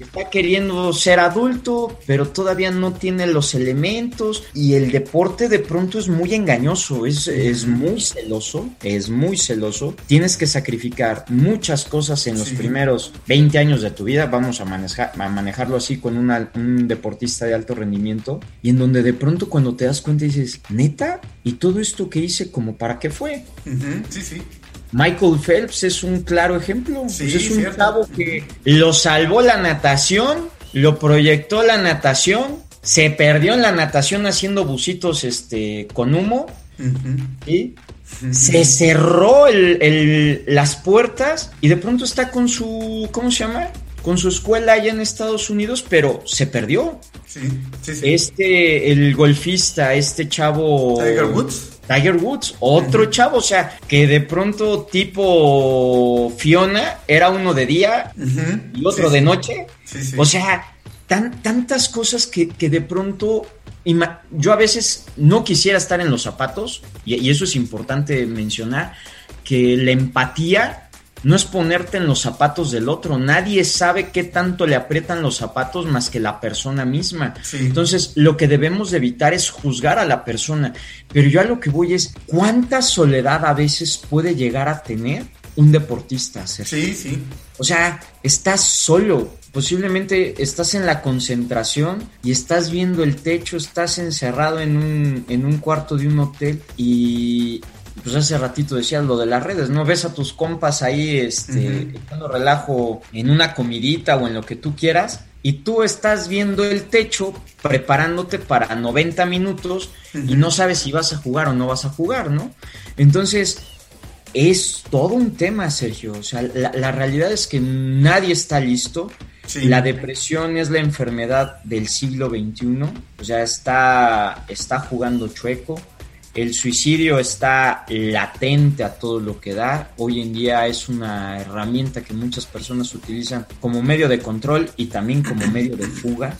S2: está queriendo ser adulto, pero todavía no tiene los elementos. Y el deporte de pronto es muy engañoso, es, es muy celoso, es muy celoso, tienes que sacrificar muchas cosas en los primeros 20 años de tu vida, vamos a, manejar, a manejarlo así con un deportista de alto rendimiento, y en donde de pronto cuando te das cuenta dices, neta, y todo esto que hice, como para qué fue?
S1: Sí, sí.
S2: Michael Phelps es un claro ejemplo. Pues es un chavo que lo salvó la natación, lo proyectó la natación, se perdió en la natación haciendo bucitos este, con humo. y Se cerró las puertas y de pronto está con su, ¿cómo se llama? Con su escuela allá en Estados Unidos, pero se perdió.
S1: Sí,
S2: Este, el golfista, este chavo.
S1: Tiger Woods.
S2: Tiger Woods, otro chavo, o sea, que de pronto tipo Fiona era uno de día y otro de noche. o sea, tan, tantas cosas que, de pronto yo a veces no quisiera estar en los zapatos, y, eso es importante mencionar, que la empatía no es ponerte en los zapatos del otro. Nadie sabe qué tanto le aprietan los zapatos más que la persona misma. Entonces, lo que debemos de evitar es juzgar a la persona. Pero yo a lo que voy es, ¿cuánta soledad a veces puede llegar a tener un deportista?
S1: Sí, sí.
S2: O sea, estás solo. Posiblemente estás en la concentración y estás viendo el techo, estás encerrado en un, en un cuarto de un hotel y pues hace ratito decías lo de las redes, ¿no? Ves a tus compas ahí, este, echando relajo en una comidita o en lo que tú quieras, y tú estás viendo el techo preparándote para 90 minutos y no sabes si vas a jugar o no vas a jugar, ¿no? Entonces, es todo un tema, Sergio. O sea, la, realidad es que nadie está listo. La depresión es la enfermedad del siglo XXI. O sea, está, está jugando chueco el suicidio está latente a todo lo que da. Hoy en día es una herramienta que muchas personas utilizan como medio de control y también como medio de fuga.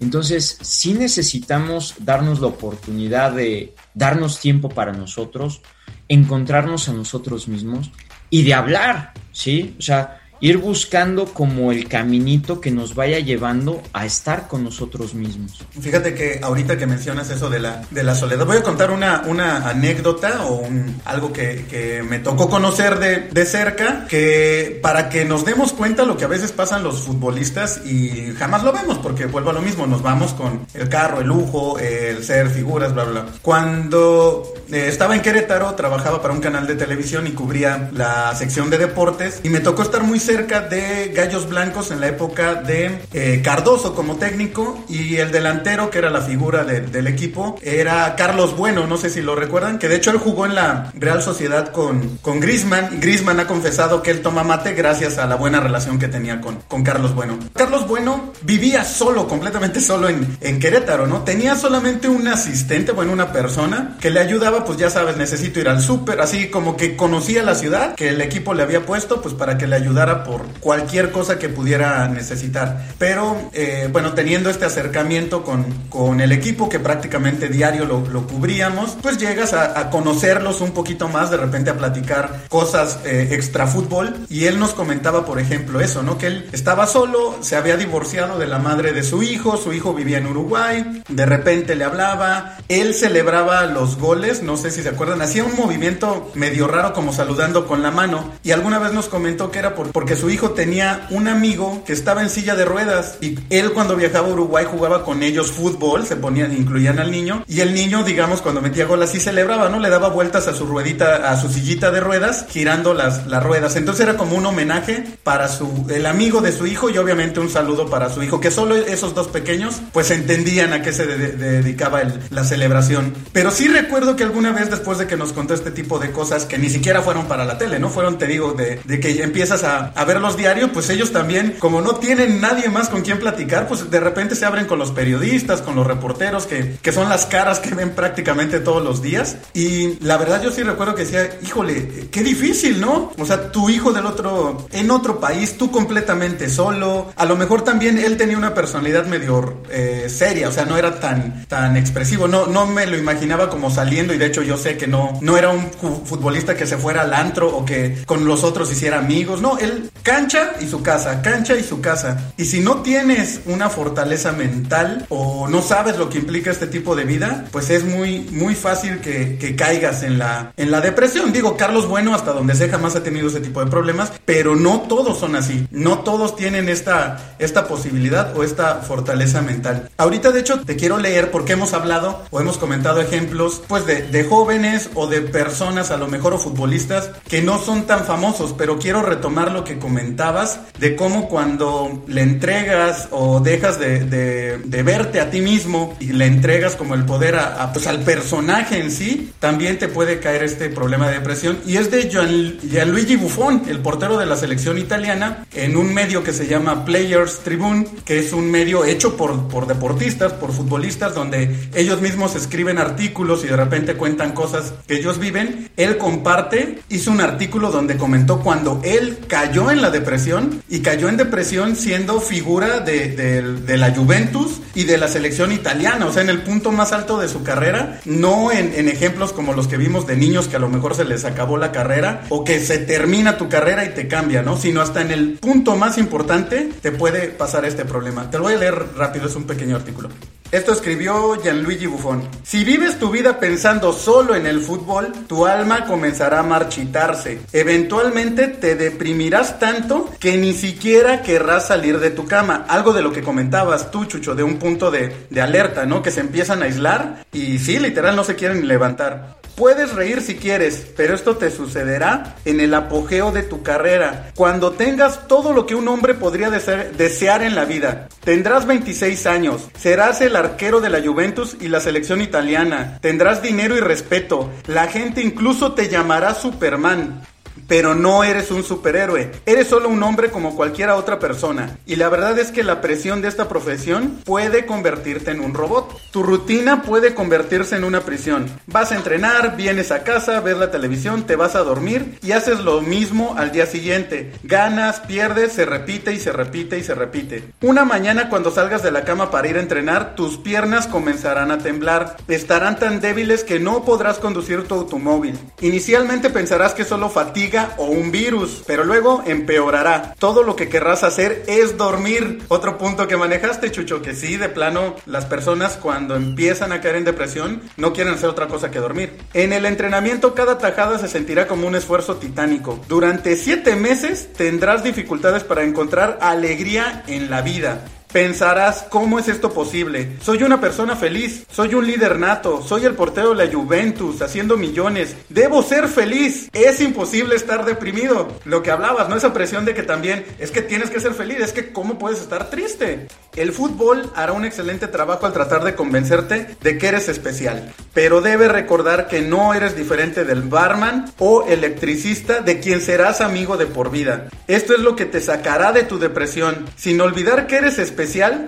S2: Entonces, sí necesitamos darnos la oportunidad de darnos tiempo para nosotros, encontrarnos a nosotros mismos y de hablar, ¿sí? O sea, ir buscando como el caminito que nos vaya llevando a estar con nosotros mismos.
S1: Fíjate que ahorita que mencionas eso de la, de la soledad, voy a contar una, una anécdota o un, algo que, que, me tocó conocer de, de, cerca, que para que nos demos cuenta lo que a veces pasan los futbolistas y jamás lo vemos, porque vuelvo a lo mismo, nos vamos con el carro, el lujo, el ser figuras, bla, bla. Cuando eh, estaba en Querétaro, trabajaba para un canal de televisión y cubría la sección de deportes y me tocó estar muy cerca de Gallos Blancos en la época de eh, Cardoso como técnico y el delantero que era la figura del equipo era Carlos Bueno, no sé si lo recuerdan, que de hecho él jugó en la Real Sociedad con, con Grisman Grisman ha confesado que él toma mate gracias a la buena relación que tenía con, con Carlos Bueno. Carlos Bueno vivía solo, completamente solo en, en Querétaro, ¿no? Tenía solamente un asistente, bueno, una persona que le ayudaba, pues ya sabes, necesito ir al súper, así como que conocía la ciudad que el equipo le había puesto, pues para que le ayudara por cualquier cosa que pudiera necesitar. Pero, eh, bueno, teniendo este acercamiento con, con el equipo que prácticamente diario lo, lo cubríamos, pues llegas a, a, conocerlos un poquito más, de repente a platicar cosas eh, extra fútbol. Y él nos comentaba, por ejemplo, eso, ¿no? Que él estaba solo, se había divorciado de la madre de su hijo, su hijo vivía en Uruguay, de repente le hablaba, él celebraba los goles, no sé si se acuerdan, hacía un movimiento medio raro como saludando con la mano y alguna vez nos comentó que era por, porque su hijo tenía un amigo que estaba en silla de ruedas y él cuando viajaba a Uruguay jugaba con ellos fútbol, se ponían, incluían al niño y el niño, digamos, cuando metía gol así celebraba, ¿no? Le daba vueltas a su ruedita, a su sillita de ruedas, girando las, las ruedas. Entonces era como un homenaje para su, el amigo de su hijo y obviamente un saludo para su hijo, que solo esos dos pequeños pues entendían a qué se de, de, dedicaba la celebración. Pero sí recuerdo que alguna vez después de que nos contó este tipo de cosas que ni siquiera fueron para la tele, ¿no? Fueron, te digo, de, de que empiezas a, a ver los diarios, pues ellos también, como no tienen nadie más con quien platicar, pues de repente se abren con los periodistas, con los reporteros, que, que son las caras que ven prácticamente todos los días. Y la verdad yo sí recuerdo que decía, híjole, qué difícil, ¿no? O sea, tu hijo del otro, en otro país, tú completamente solo. A lo mejor también él tenía una personalidad medio eh, seria, o sea, no era tan, tan expresivo. No, no me lo imaginaba como saliendo y de hecho yo sé que no, no era un futbolista que se fuera al antro o que con los otros hiciera amigos. No, él cancha y su casa, cancha y su casa. Y si no tienes una fortaleza mental o no sabes lo que implica este tipo de vida, pues es muy, muy fácil que, que caigas en la, en la depresión. Digo, Carlos Bueno, hasta donde sé, jamás ha tenido ese tipo de problemas, pero no todos son así. No todos tienen esta, esta posibilidad o esta fortaleza mental. Ahorita, de hecho, te quiero leer porque hemos hablado o hemos comentado ejemplos, pues, de, de jóvenes o de personas, a lo mejor, o futbolistas que no son tan famosos, pero quiero retomar lo que comentabas de cómo cuando le entregas o dejas de, verte a ti mismo y le entregas como el poder a, pues, al personaje en sí, también te puede caer este problema de depresión. Y es de Gian, Gianluigi Buffon, el portero de la selección italiana, en un medio que se llama Players Tribune, que es un medio hecho por, por deportistas, por futbolistas, donde ellos mismos escriben artículos y de repente cuentan cosas que ellos viven. Él comparte, hizo un artículo donde comentó cuando él cayó en la depresión y cayó en depresión siendo figura de, la Juventus y de la selección italiana, o sea, en el punto más alto de su carrera, no en, en ejemplos como los que vimos de niños que a lo mejor se les acabó la carrera o que se termina tu carrera y te cambia, ¿no? Sino hasta en el punto más importante te puede pasar este problema. Te lo voy a leer rápido, es un pequeño artículo. Esto escribió Gianluigi Buffon. Si vives tu vida pensando solo en el fútbol, tu alma comenzará a marchitarse. Eventualmente te deprimirás tanto que ni siquiera querrás salir de tu cama. Algo de lo que comentabas tú, Chucho, de un punto de, de alerta, ¿no? Que se empiezan a aislar y sí, literal, no se quieren levantar. Puedes reír si quieres, pero esto te sucederá en el apogeo de tu carrera, cuando tengas todo lo que un hombre podría desear, en la vida. Tendrás 26 años, serás el arquero de la Juventus y la selección italiana, tendrás dinero y respeto, la gente incluso te llamará Superman pero no eres un superhéroe. Eres solo un hombre como cualquier otra persona. Y la verdad es que la presión de esta profesión puede convertirte en un robot. Tu rutina puede convertirse en una prisión. Vas a entrenar, vienes a casa, ves la televisión, te vas a dormir y haces lo mismo al día siguiente. Ganas, pierdes, se repite y se repite y se repite. Una mañana cuando salgas de la cama para ir a entrenar, tus piernas comenzarán a temblar. Estarán tan débiles que no podrás conducir tu automóvil. Inicialmente pensarás que solo fatiga o un virus, pero luego empeorará. Todo lo que querrás hacer es dormir. Otro punto que manejaste, Chucho, que sí, de plano, las personas cuando empiezan a caer en depresión no quieren hacer otra cosa que dormir. En el entrenamiento, cada tajada se sentirá como un esfuerzo titánico. Durante siete meses tendrás dificultades para encontrar alegría en la vida. Pensarás, ¿cómo es esto posible? Soy una persona feliz, soy un líder nato, soy el portero de la Juventus, haciendo millones, debo ser feliz, es imposible estar deprimido. Lo que hablabas, ¿no? Esa presión de que también es que tienes que ser feliz, es que ¿cómo puedes estar triste? El fútbol hará un excelente trabajo al tratar de convencerte de que eres especial, pero debe recordar que no eres diferente del barman o electricista de quien serás amigo de por vida. Esto es lo que te sacará de tu depresión, sin olvidar que eres especial,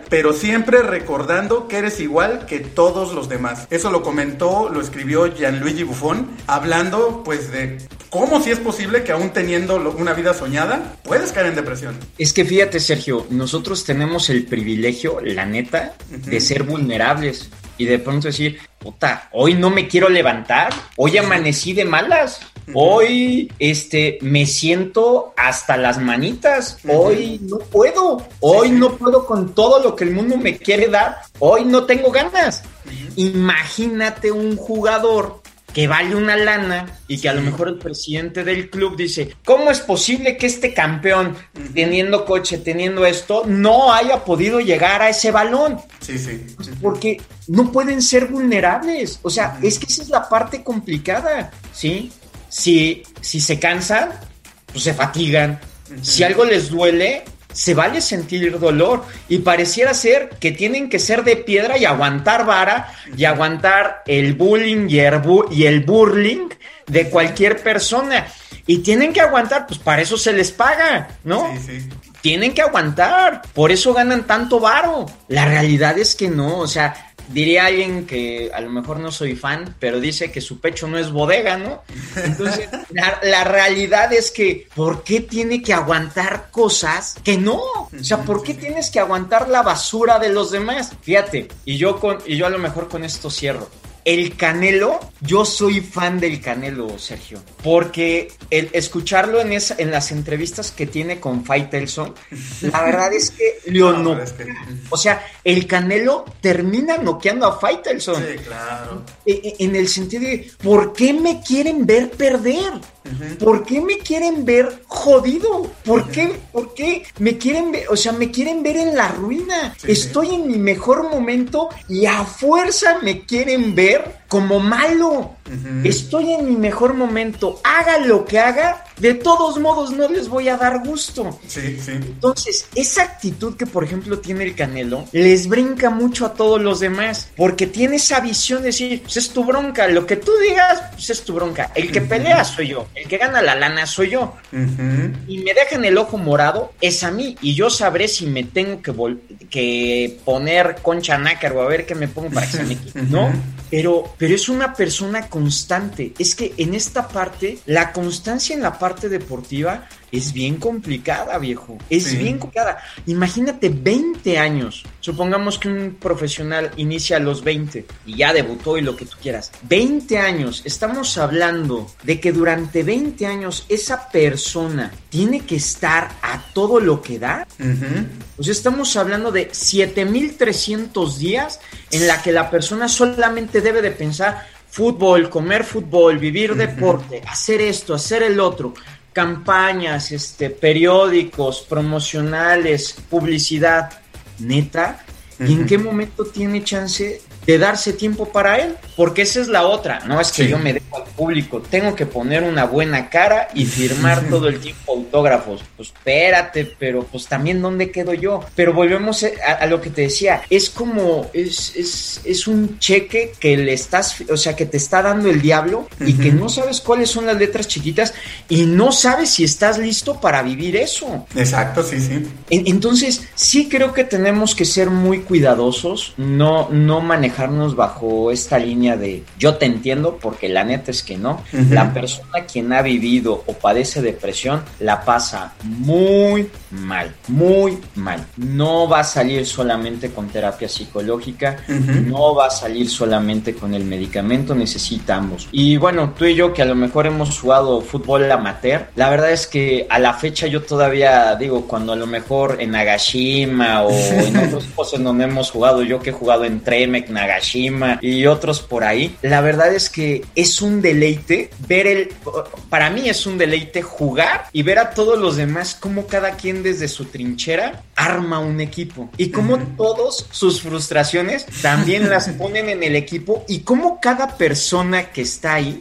S1: pero siempre recordando que eres igual que todos los demás. Eso lo comentó, lo escribió Gianluigi Buffon, hablando pues de cómo si es posible que aún teniendo una vida soñada, puedes caer en depresión.
S2: Es que fíjate, Sergio, nosotros tenemos el privilegio, la neta, de ser vulnerables y de pronto decir, puta, hoy no me quiero levantar, hoy amanecí de malas, hoy este me siento hasta las manitas, hoy no puedo, hoy no puedo con todo lo que el mundo me quiere dar, hoy no tengo ganas. Imagínate un jugador que vale una lana y que a lo mejor el presidente del club dice, ¿cómo es posible que este campeón, teniendo coche, teniendo esto, no haya podido llegar a ese balón?
S1: Sí, sí.
S2: Porque no pueden ser vulnerables. O sea, es que esa es la parte complicada, ¿sí? Si, si se cansan, pues se fatigan. Si algo les duele, se vale sentir dolor y pareciera ser que tienen que ser de piedra y aguantar vara y aguantar el bullying y el, y el burling de cualquier persona. Y tienen que aguantar, pues para eso se les paga, ¿no? Sí, sí. Tienen que aguantar, por eso ganan tanto varo. La realidad es que no, o sea, diría alguien que a lo mejor no soy fan, pero dice que su pecho no es bodega, ¿no? Entonces, la, realidad es que, ¿por qué tiene que aguantar cosas que no? O sea, ¿por qué tienes que aguantar la basura de los demás? Fíjate, y yo, con, y yo a lo mejor con esto cierro. El Canelo, yo soy fan del Canelo, Sergio, porque el escucharlo en, esa, en las entrevistas que tiene con Faitelson, la verdad es que Leonor, o sea, el Canelo termina noqueando a Faitelson.
S1: Sí, claro.
S2: E, e, en el sentido de, ¿por qué me quieren ver perder? ¿Por qué me quieren ver jodido? ¿Por qué, ¿Por qué me quieren ver? O sea, me quieren ver en la ruina. Estoy en mi mejor momento y a fuerza me quieren ver como malo. Estoy en mi mejor momento. Haga lo que haga, de todos modos no les voy a dar gusto.
S1: Sí, sí.
S2: Entonces, esa actitud que, por ejemplo, tiene el Canelo, les brinca mucho a todos los demás, porque tiene esa visión de decir, pues es tu bronca, lo que tú digas, pues es tu bronca. El que pelea soy yo, el que gana la lana soy yo. Y me dejan el ojo morado, es a mí, y yo sabré si me tengo que, que poner concha nácar o a ver qué me pongo para que se me quite, ¿no? Pero, pero es una persona constante. Es que en esta parte, la constancia en la parte deportiva es bien complicada, viejo. Es bien complicada. Imagínate 20 años. Supongamos que un profesional inicia a los 20 y ya debutó y lo que tú quieras. 20 años. Estamos hablando de que durante 20 años esa persona tiene que estar a todo lo que da. O sea, estamos hablando de 7300 días en la que la persona solamente debe de pensar fútbol, comer fútbol, vivir deporte, hacer esto, hacer el otro, campañas, este, periódicos, promocionales, publicidad, neta, ¿y en qué momento tiene chance de darse tiempo para él, porque esa es la otra, no es que yo me dejo al público, tengo que poner una buena cara y firmar todo el tiempo autógrafos, pues espérate, pero pues también dónde quedo yo, pero volvemos a, lo que te decía, es como, es, es, es, un cheque que le estás, o sea, que te está dando el diablo y que no sabes cuáles son las letras chiquitas y no sabes si estás listo para vivir eso.
S1: Exacto, sí, sí.
S2: entonces, sí creo que tenemos que ser muy cuidadosos, no, no manejar bajo esta línea de yo te entiendo porque la neta es que no. La persona quien ha vivido o padece depresión la pasa muy mal, muy mal. No va a salir solamente con terapia psicológica, no va a salir solamente con el medicamento, necesitamos. Y bueno, tú y yo que a lo mejor hemos jugado fútbol amateur, la verdad es que a la fecha yo todavía digo, cuando a lo mejor en Nagashima o en otros en donde hemos jugado, yo que he jugado en Tremec, Nagashima y otros por ahí, la verdad es que es un deleite ver el, para mí es un deleite jugar y ver a todos los demás cómo cada quien desde su trinchera arma un equipo y cómo todos sus frustraciones también las ponen en el equipo y cómo cada persona que está ahí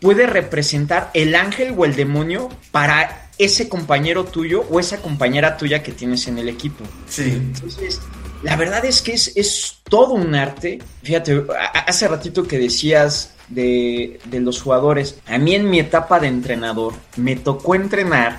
S2: puede representar el ángel o el demonio para ese compañero tuyo o esa compañera tuya que tienes en el equipo.
S1: Sí.
S2: Entonces, la verdad es que es, es todo un arte. Fíjate, hace ratito que decías de, de los jugadores, a mí en mi etapa de entrenador me tocó entrenar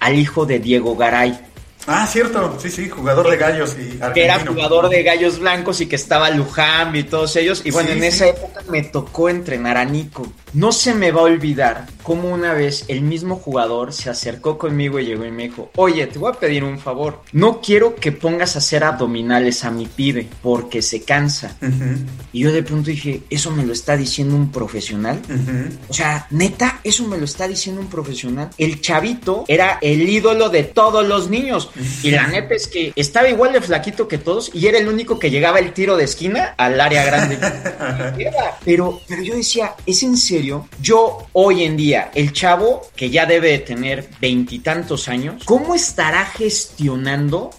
S2: al hijo de Diego Garay.
S1: Ah, cierto, sí, sí, jugador de gallos y
S2: argentino. Que era jugador de gallos blancos y que estaba Luján y todos ellos. Y bueno, en esa época me tocó entrenar a Nico. No se me va a olvidar cómo una vez el mismo jugador se acercó conmigo y llegó y me dijo, oye, te voy a pedir un favor. No quiero que pongas a hacer abdominales a mi pibe porque se cansa. Y yo de pronto dije, ¿eso me lo está diciendo un profesional? O sea, neta, eso me lo está diciendo un profesional. El chavito era el ídolo de todos los niños. Y la neta es que estaba igual de flaquito que todos y era el único que llegaba el tiro de esquina al área grande. pero, pero yo decía, ¿es en serio? Yo hoy en día, el chavo que ya debe de tener veintitantos años, ¿cómo estará gestionando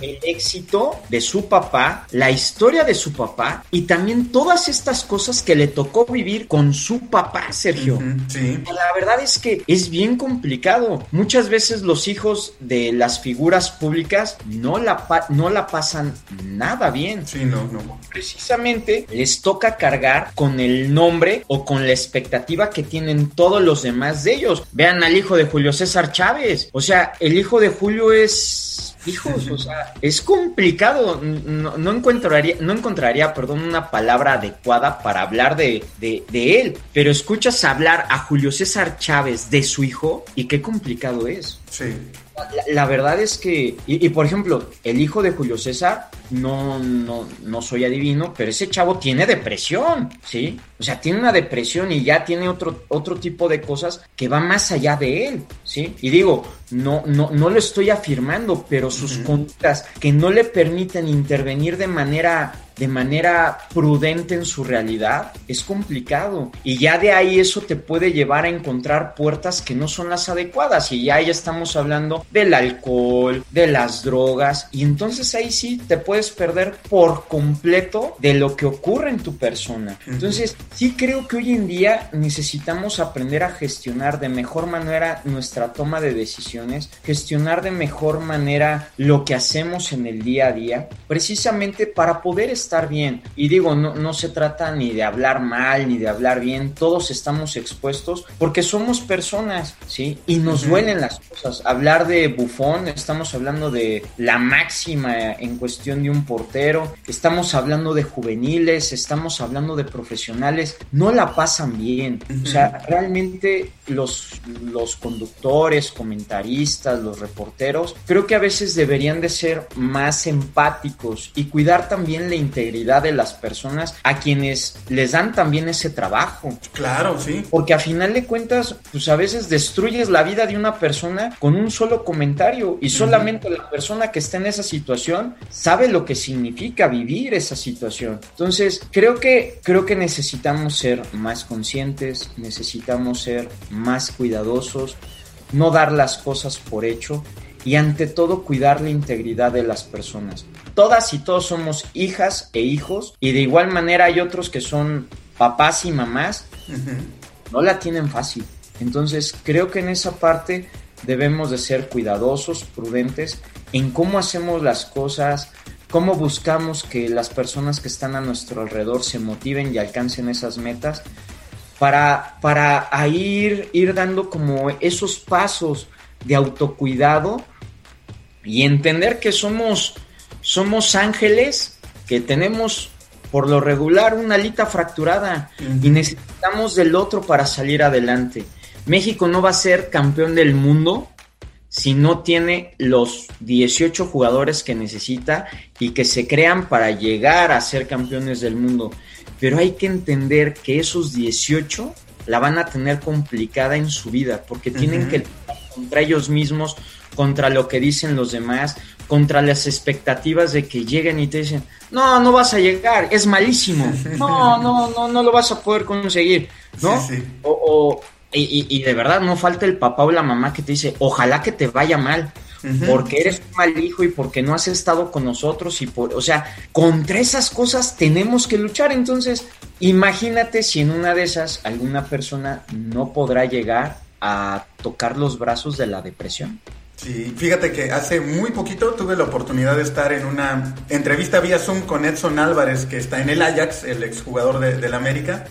S2: el éxito de su papá, la historia de su papá y también todas estas cosas que le tocó vivir con su papá, Sergio? La verdad es que es bien complicado. Muchas veces los hijos de las figuras públicas no la, no la pasan nada bien.
S1: Sí, no, no.
S2: Precisamente les toca cargar con el nombre o con la expectativa que tienen todos los demás de ellos. Vean al hijo de Julio César Chávez. O sea, el hijo de Julio es hijos, o sea, es complicado. No, encontraría, no encontraría, perdón, una palabra adecuada para hablar de, de, él. Pero escuchas hablar a Julio César Chávez de su hijo y qué complicado es.
S1: Sí.
S2: La, verdad es que, y, por ejemplo, el hijo de Julio César, no, no, no soy adivino, pero ese chavo tiene depresión, ¿sí? O sea, tiene una depresión y ya tiene otro, otro tipo de cosas que va más allá de él, ¿sí? Y digo, no, no, no lo estoy afirmando, pero sus conductas que no le permiten intervenir de manera de manera prudente en su realidad, es complicado. Y ya de ahí eso te puede llevar a encontrar puertas que no son las adecuadas. Y ya, ya estamos hablando del alcohol, de las drogas. Y entonces ahí sí te puedes perder por completo de lo que ocurre en tu persona. Entonces, sí creo que hoy en día necesitamos aprender a gestionar de mejor manera nuestra toma de decisiones, gestionar de mejor manera lo que hacemos en el día a día, precisamente para poder estar bien. Y digo, no, no se trata ni de hablar mal ni de hablar bien, todos estamos expuestos porque somos personas, ¿sí? Y nos duelen las cosas. Hablar de bufón, estamos hablando de la máxima en cuestión de un portero, estamos hablando de juveniles, estamos hablando de profesionales, no la pasan bien. O sea, realmente los, los conductores, comentaristas, los reporteros, creo que a veces deberían de ser más empáticos y cuidar también la integridad de las personas a quienes les dan también ese trabajo.
S1: Claro, sí.
S2: Porque a final de cuentas, pues a veces destruyes la vida de una persona con un solo comentario y solamente la persona que está en esa situación sabe lo que significa vivir esa situación. Entonces, creo que creo que necesitamos ser más conscientes, necesitamos ser más cuidadosos, no dar las cosas por hecho y ante todo cuidar la integridad de las personas. Todas y todos somos hijas e hijos y de igual manera hay otros que son papás y mamás, no la tienen fácil. Entonces creo que en esa parte debemos de ser cuidadosos, prudentes en cómo hacemos las cosas, cómo buscamos que las personas que están a nuestro alrededor se motiven y alcancen esas metas para, para ir, ir dando como esos pasos de autocuidado y entender que somos, somos ángeles que tenemos por lo regular una alita fracturada y necesitamos del otro para salir adelante. México no va a ser campeón del mundo si no tiene los 18 jugadores que necesita y que se crean para llegar a ser campeones del mundo. Pero hay que entender que esos 18 la van a tener complicada en su vida porque tienen que contra ellos mismos, contra lo que dicen los demás, contra las expectativas de que lleguen y te dicen, no, no vas a llegar, es malísimo, no, no, no, no lo vas a poder conseguir, ¿no? O, y, de verdad no falta el papá o la mamá que te dice, ojalá que te vaya mal, porque eres un mal hijo y porque no has estado con nosotros y por, o sea, contra esas cosas tenemos que luchar, entonces imagínate si en una de esas alguna persona no podrá llegar a tocar los brazos de la depresión.
S1: Sí, fíjate que hace muy poquito tuve la oportunidad de estar en una entrevista vía Zoom con Edson Álvarez, que está en el Ajax, el exjugador de, del América.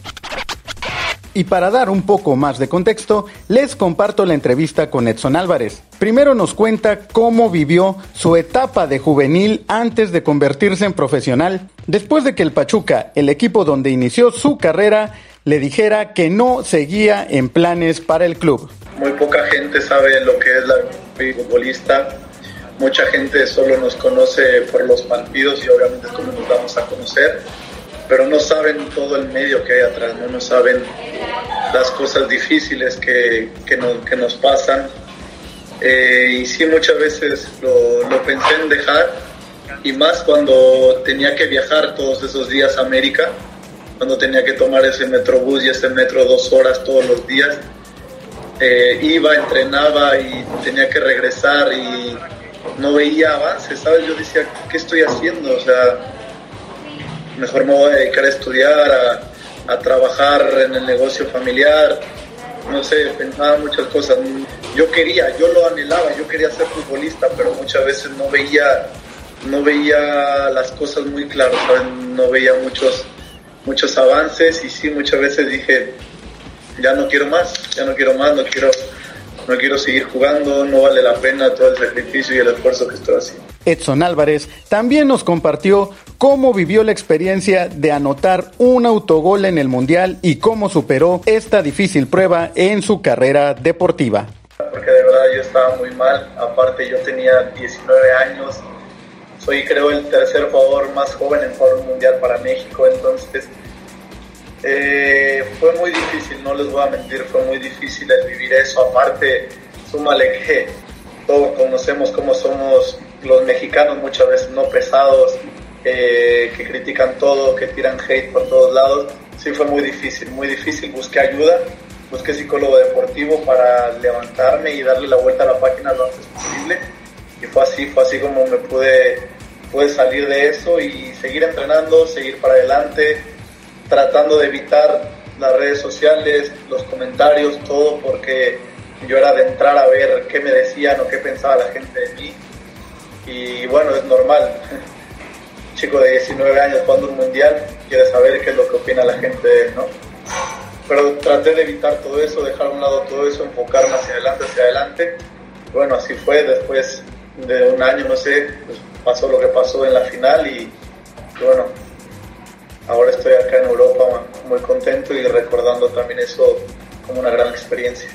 S1: Y para dar un poco más de contexto, les comparto la entrevista con Edson Álvarez. Primero nos cuenta cómo vivió su etapa de juvenil antes de convertirse en profesional, después de que el Pachuca, el equipo donde inició su carrera, le dijera que no seguía en planes para el club.
S5: Muy poca gente sabe lo que es la futbolista. Mucha gente solo nos conoce por los partidos y obviamente es como nos vamos a conocer, pero no saben todo el medio que hay atrás, no, saben las cosas difíciles que, que, nos, pasan. Eh, y sí, muchas veces lo, lo pensé en dejar, y más cuando tenía que viajar todos esos días a América, cuando tenía que tomar ese metrobús y ese metro dos horas todos los días eh, iba, entrenaba y tenía que regresar y no veía avances, ¿sabes? Yo decía, ¿qué estoy haciendo? O sea, mejor me voy a dedicar a estudiar, a, trabajar en el negocio familiar, no sé, pensaba muchas cosas. Yo quería, yo lo anhelaba, yo quería ser futbolista, pero muchas veces no veía, no veía las cosas muy claras, no veía muchos, muchos avances y sí, muchas veces dije, ya no quiero más, ya no quiero más, no quiero, no quiero seguir jugando, no vale la pena todo el sacrificio y el esfuerzo que estoy haciendo.
S1: Edson Álvarez también nos compartió cómo vivió la experiencia de anotar un autogol en el Mundial y cómo superó esta difícil prueba en su carrera deportiva.
S5: Porque de verdad yo estaba muy mal, aparte yo tenía 19 años, soy creo el tercer jugador más joven en jugar un mundial para México, entonces eh, fue muy difícil, no les voy a mentir, fue muy difícil el vivir eso. Aparte, súmale que todos conocemos cómo somos los mexicanos, muchas veces no pesados, que critican todo, que tiran hate por todos lados. Sí, fue muy difícil, muy difícil. Busqué ayuda, busqué psicólogo deportivo para levantarme y darle la vuelta a la página lo antes posible. Y fue así, fue así como me pude, pude salir de eso y seguir entrenando, seguir para adelante tratando de evitar las redes sociales, los comentarios, todo, porque yo era de entrar a ver qué me decían o qué pensaba la gente de mí. Y bueno, es normal. chico de 19 años jugando un mundial quiere saber qué es lo que opina la gente de él, ¿no? Pero traté de evitar todo eso, dejar a un lado todo eso, enfocarme hacia adelante, hacia adelante. Bueno, así fue. Después de un año, no sé, pues pasó lo que pasó en la final y bueno, ahora estoy acá en Europa muy contento y recordando también eso como una gran experiencia.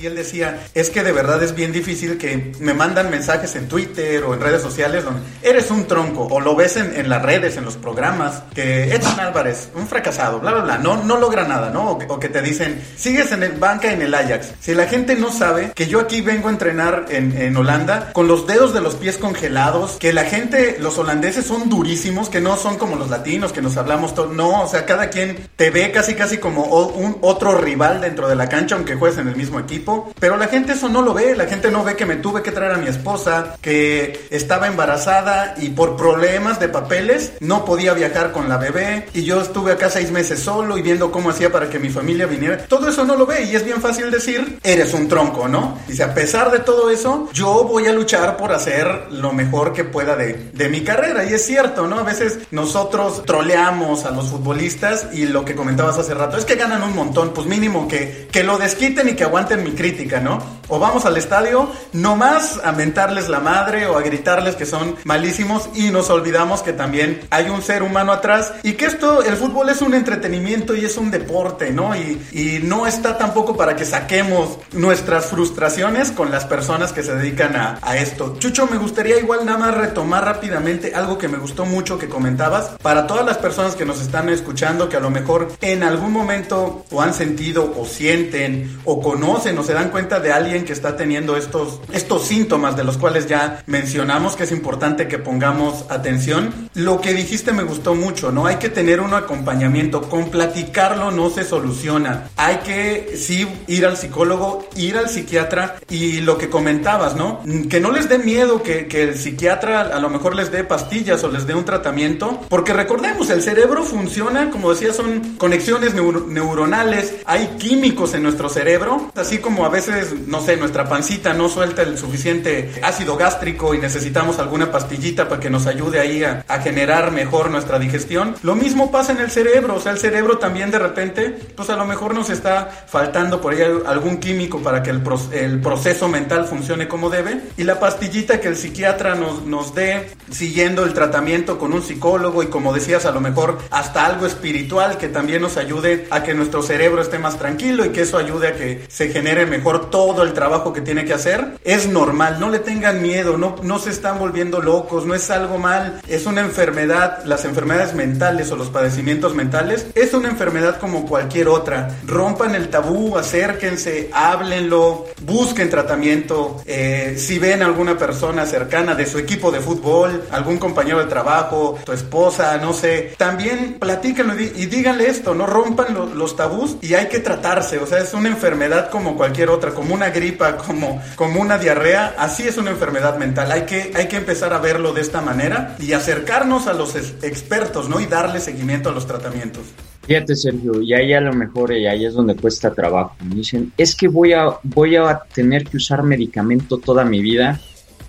S1: Y él decía, es que de verdad es bien difícil que me mandan mensajes en Twitter o en redes sociales donde eres un tronco o lo ves en, las redes, en los programas, que Edson Álvarez, un fracasado, bla, bla, bla, no, no logra nada, ¿no? O que, te dicen, sigues en el banca en el Ajax. Si la gente no sabe que yo aquí vengo a entrenar en, en Holanda con los dedos de los pies congelados, que la gente, los holandeses son durísimos, que no son como los latinos, que nos hablamos todo, no, o sea, cada quien te ve casi casi como un otro rival dentro de la cancha, aunque juegues en el mismo equipo pero la gente eso no lo ve, la gente no ve que me tuve que traer a mi esposa, que estaba embarazada y por problemas de papeles no podía viajar con la bebé y yo estuve acá seis meses solo y viendo cómo hacía para que mi familia viniera. Todo eso no lo ve y es bien fácil decir, eres un tronco, ¿no? Dice, a pesar de todo eso, yo voy a luchar por hacer lo mejor que pueda de, de mi carrera. Y es cierto, ¿no? A veces nosotros troleamos a los futbolistas y lo que comentabas hace rato es que ganan un montón, pues mínimo que, que lo desquiten y que aguanten mi crítica, ¿no? O vamos al estadio nomás a mentarles la madre o a gritarles que son malísimos y nos olvidamos que también hay un ser humano atrás y que esto, el fútbol es un entretenimiento y es un deporte, ¿no? Y, y no está tampoco para que saquemos nuestras frustraciones con las personas que se dedican a, a esto. Chucho, me gustaría igual nada más retomar rápidamente algo que me gustó mucho que comentabas para todas las personas que nos están escuchando que a lo mejor en algún momento o han sentido o sienten o conocen o se dan cuenta de alguien que está teniendo estos, estos síntomas de los cuales ya mencionamos que es importante que pongamos atención. Lo que dijiste me gustó mucho, ¿no? Hay que tener un acompañamiento. Con platicarlo no se soluciona. Hay que sí ir al psicólogo, ir al psiquiatra y lo que comentabas, ¿no? Que no les dé miedo que, que el psiquiatra a lo mejor les dé pastillas o les dé un tratamiento, porque recordemos, el cerebro funciona, como decía, son conexiones neuronales, hay químicos en nuestro cerebro, así como a veces, no sé, nuestra pancita no suelta el suficiente ácido gástrico y necesitamos alguna pastillita para que nos ayude ahí a, generar mejor nuestra digestión. Lo mismo pasa en el cerebro, o sea, el cerebro también de repente, pues a lo mejor nos está faltando por ahí algún químico para que el, el proceso mental funcione como debe y la pastillita que el psiquiatra nos, nos dé siguiendo el tratamiento con un psicólogo y como decías, a lo mejor hasta algo espiritual que también nos ayude a que nuestro cerebro esté más tranquilo y que eso ayude a que se mejor todo el trabajo que tiene que hacer, es normal, no le tengan miedo, no, no se están volviendo locos, no es algo mal, es una enfermedad, las enfermedades mentales o los padecimientos mentales, es una enfermedad como cualquier otra. Rompan el tabú, acérquense, háblenlo, busquen tratamiento, eh, si ven alguna persona cercana de su equipo de fútbol, algún compañero de trabajo, tu esposa, no sé, también platíquenlo y, díganle esto, no rompan los tabús y hay que tratarse, o sea, es una enfermedad como cualquier otra, como una gripa, como, como una diarrea, así es una enfermedad mental, hay que, hay que empezar a verlo de esta manera y acercarnos a los expertos, ¿no? Y darle seguimiento a los tratamientos.
S2: Fíjate, Sergio, y ahí a lo mejor, y ahí es donde cuesta trabajo. Me dicen, es que voy a, voy a tener que usar medicamento toda mi vida.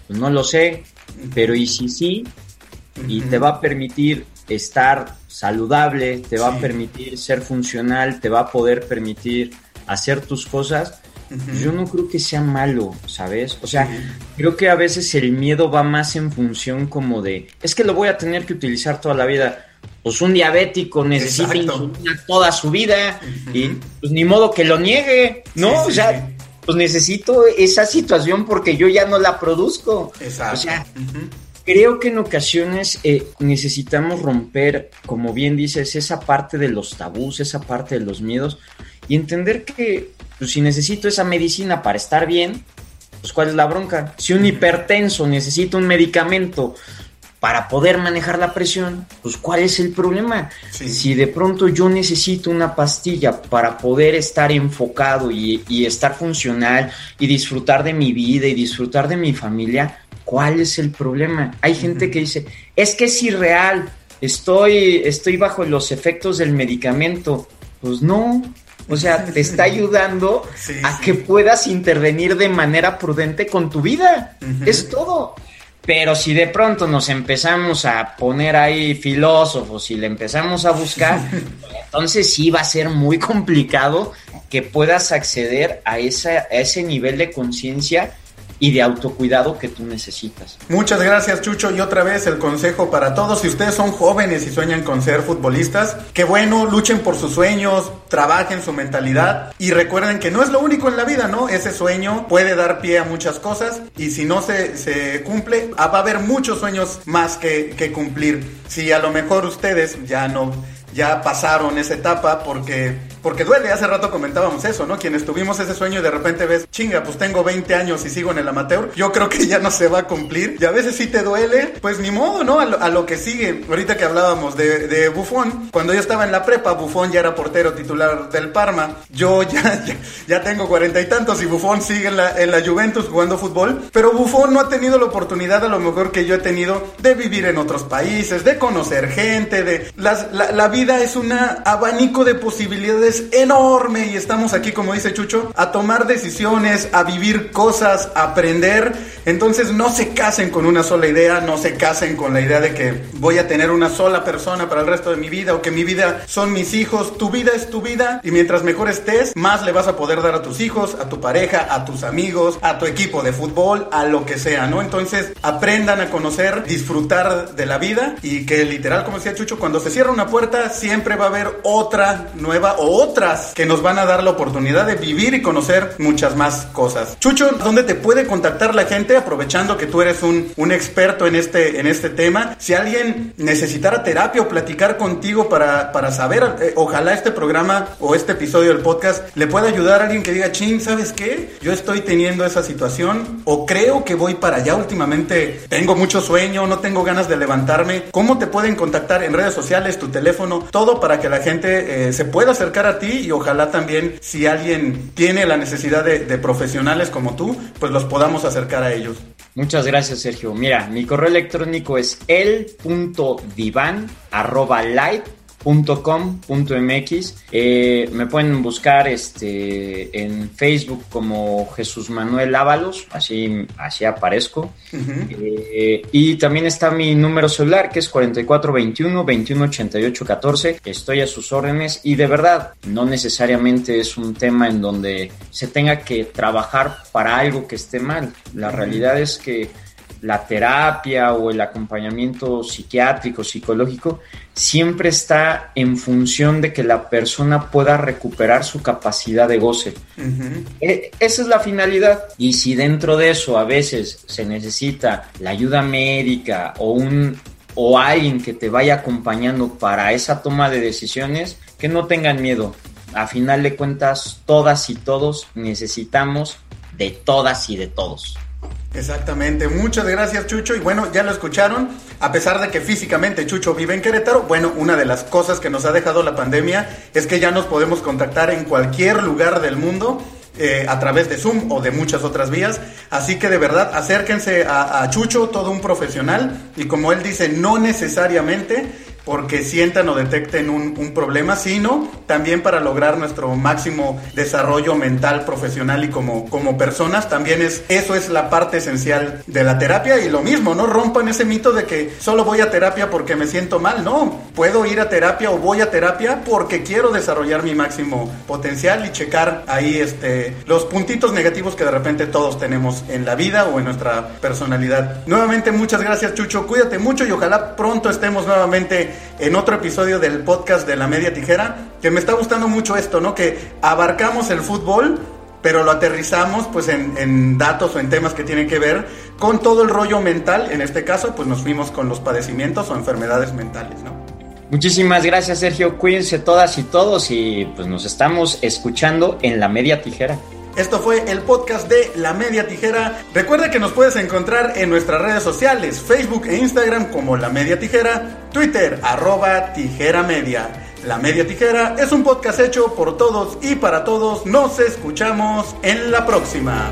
S2: Pues no lo sé, pero y si sí, y te va a permitir estar saludable, te va a permitir ser funcional, te va a poder permitir hacer tus cosas, yo no creo que sea malo, ¿sabes? O sea, creo que a veces el miedo va más en función como de, es que lo voy a tener que utilizar toda la vida. Pues un diabético necesita insulina toda su vida y pues ni modo que lo niegue, ¿no? o sea, pues necesito esa situación porque yo ya no la produzco. Exacto. O sea, creo que en ocasiones eh, necesitamos romper, como bien dices, esa parte de los tabús, esa parte de los miedos y entender que pues, si necesito esa medicina para estar bien, pues cuál es la bronca. Si un hipertenso necesita un medicamento para poder manejar la presión, pues cuál es el problema. Si de pronto yo necesito una pastilla para poder estar enfocado y, y, estar funcional y disfrutar de mi vida y disfrutar de mi familia, ¿cuál es el problema? Hay gente que dice, es que es irreal, estoy, estoy bajo los efectos del medicamento. Pues no, o sea, te está ayudando a que puedas intervenir de manera prudente con tu vida. Es todo. Pero si de pronto nos empezamos a poner ahí filósofos y le empezamos a buscar, entonces sí va a ser muy complicado que puedas acceder a, esa, a ese nivel de conciencia y de autocuidado que tú necesitas.
S1: Muchas gracias Chucho y otra vez el consejo para todos, si ustedes son jóvenes y sueñan con ser futbolistas, que bueno, luchen por sus sueños, trabajen su mentalidad y recuerden que no es lo único en la vida, ¿no? Ese sueño puede dar pie a muchas cosas y si no se, cumple, ah, va a haber muchos sueños más que, que cumplir. Si a lo mejor ustedes ya no ya pasaron esa etapa porque porque duele, hace rato comentábamos eso, ¿no? Quienes tuvimos ese sueño y de repente ves, chinga, pues tengo 20 años y sigo en el amateur, yo creo que ya no se va a cumplir. Y a veces sí te duele, pues ni modo, ¿no? A lo, que sigue. Ahorita que hablábamos de, de Buffon, cuando yo estaba en la prepa, Buffon ya era portero titular del Parma. Yo ya, ya, tengo cuarenta y tantos y Buffon sigue en la, en la Juventus jugando fútbol. Pero Buffon no ha tenido la oportunidad, a lo mejor que yo he tenido, de vivir en otros países, de conocer gente, de... La, la vida es un abanico de posibilidades enorme y estamos aquí, como dice Chucho, a tomar decisiones, a vivir cosas, a aprender. Entonces no se casen con una sola idea, no se casen con la idea de que voy a tener una sola persona para el resto de mi vida o que mi vida son mis hijos. Tu vida es tu vida y mientras mejor estés, más le vas a poder dar a tus hijos, a tu pareja, a tus amigos, a tu equipo de fútbol, a lo que sea, ¿no? Entonces aprendan a conocer, disfrutar de la vida y que literal, como decía Chucho, cuando se cierra una puerta siempre va a haber otra nueva o otras que nos van a dar la oportunidad de vivir y conocer muchas más cosas. Chucho, ¿dónde te puede contactar la gente aprovechando que tú eres un, un experto en este, en este tema? Si alguien necesitara terapia o platicar contigo para, para saber, eh, ojalá este programa o este episodio del podcast le pueda ayudar a alguien que diga, ching, ¿sabes qué? Yo estoy teniendo esa situación o creo que voy para allá últimamente, tengo mucho sueño, no tengo ganas de levantarme. ¿Cómo te pueden contactar en redes sociales, tu teléfono, todo para que la gente eh, se pueda acercar a ti y ojalá también si alguien tiene la necesidad de, profesionales como tú, pues los podamos acercar a ellos.
S2: Muchas gracias, Sergio. Mira, mi correo electrónico es el.divan.light .com.mx eh, me pueden buscar este en Facebook como Jesús Manuel Ábalos así, así aparezco. Eh, y también está mi número celular que es 4421 2188 14 estoy a sus órdenes y de verdad no necesariamente es un tema en donde se tenga que trabajar para algo que esté mal. La realidad es que la terapia o el acompañamiento psiquiátrico, psicológico, siempre está en función de que la persona pueda recuperar su capacidad de goce. E, esa es la finalidad. Y si dentro de eso a veces se necesita la ayuda médica o un o alguien que te vaya acompañando para esa toma de decisiones, que no tengan miedo. A final de cuentas, todas y todos necesitamos de todas y de todos.
S1: Exactamente, muchas gracias Chucho. Y bueno, ya lo escucharon, a pesar de que físicamente Chucho vive en Querétaro, bueno, una de las cosas que nos ha dejado la pandemia es que ya nos podemos contactar en cualquier lugar del mundo eh, a través de Zoom o de muchas otras vías. Así que de verdad acérquense a, a, Chucho, todo un profesional, y como él dice, no necesariamente porque sientan o detecten un, un, problema, sino también para lograr nuestro máximo desarrollo mental, profesional y como, como personas. También es, eso es la parte esencial de la terapia y lo mismo, no rompan ese mito de que solo voy a terapia porque me siento mal, no, puedo ir a terapia o voy a terapia porque quiero desarrollar mi máximo potencial y checar ahí este, los puntitos negativos que de repente todos tenemos en la vida o en nuestra personalidad. Nuevamente muchas gracias Chucho, cuídate mucho y ojalá pronto estemos nuevamente en otro episodio del podcast de la media tijera, que me está gustando mucho esto, ¿no? Que abarcamos el fútbol, pero lo aterrizamos pues en, en, datos o en temas que tienen que ver con todo el rollo mental, en este caso pues nos fuimos con los padecimientos o enfermedades mentales, ¿no?
S2: Muchísimas gracias Sergio, cuídense todas y todos y pues nos estamos escuchando en la media tijera.
S1: Esto fue el podcast de La Media Tijera. Recuerda que nos puedes encontrar en nuestras redes sociales, Facebook e Instagram como La Media Tijera, Twitter arroba Tijera Media. La Media Tijera es un podcast hecho por todos y para todos. Nos escuchamos en la próxima.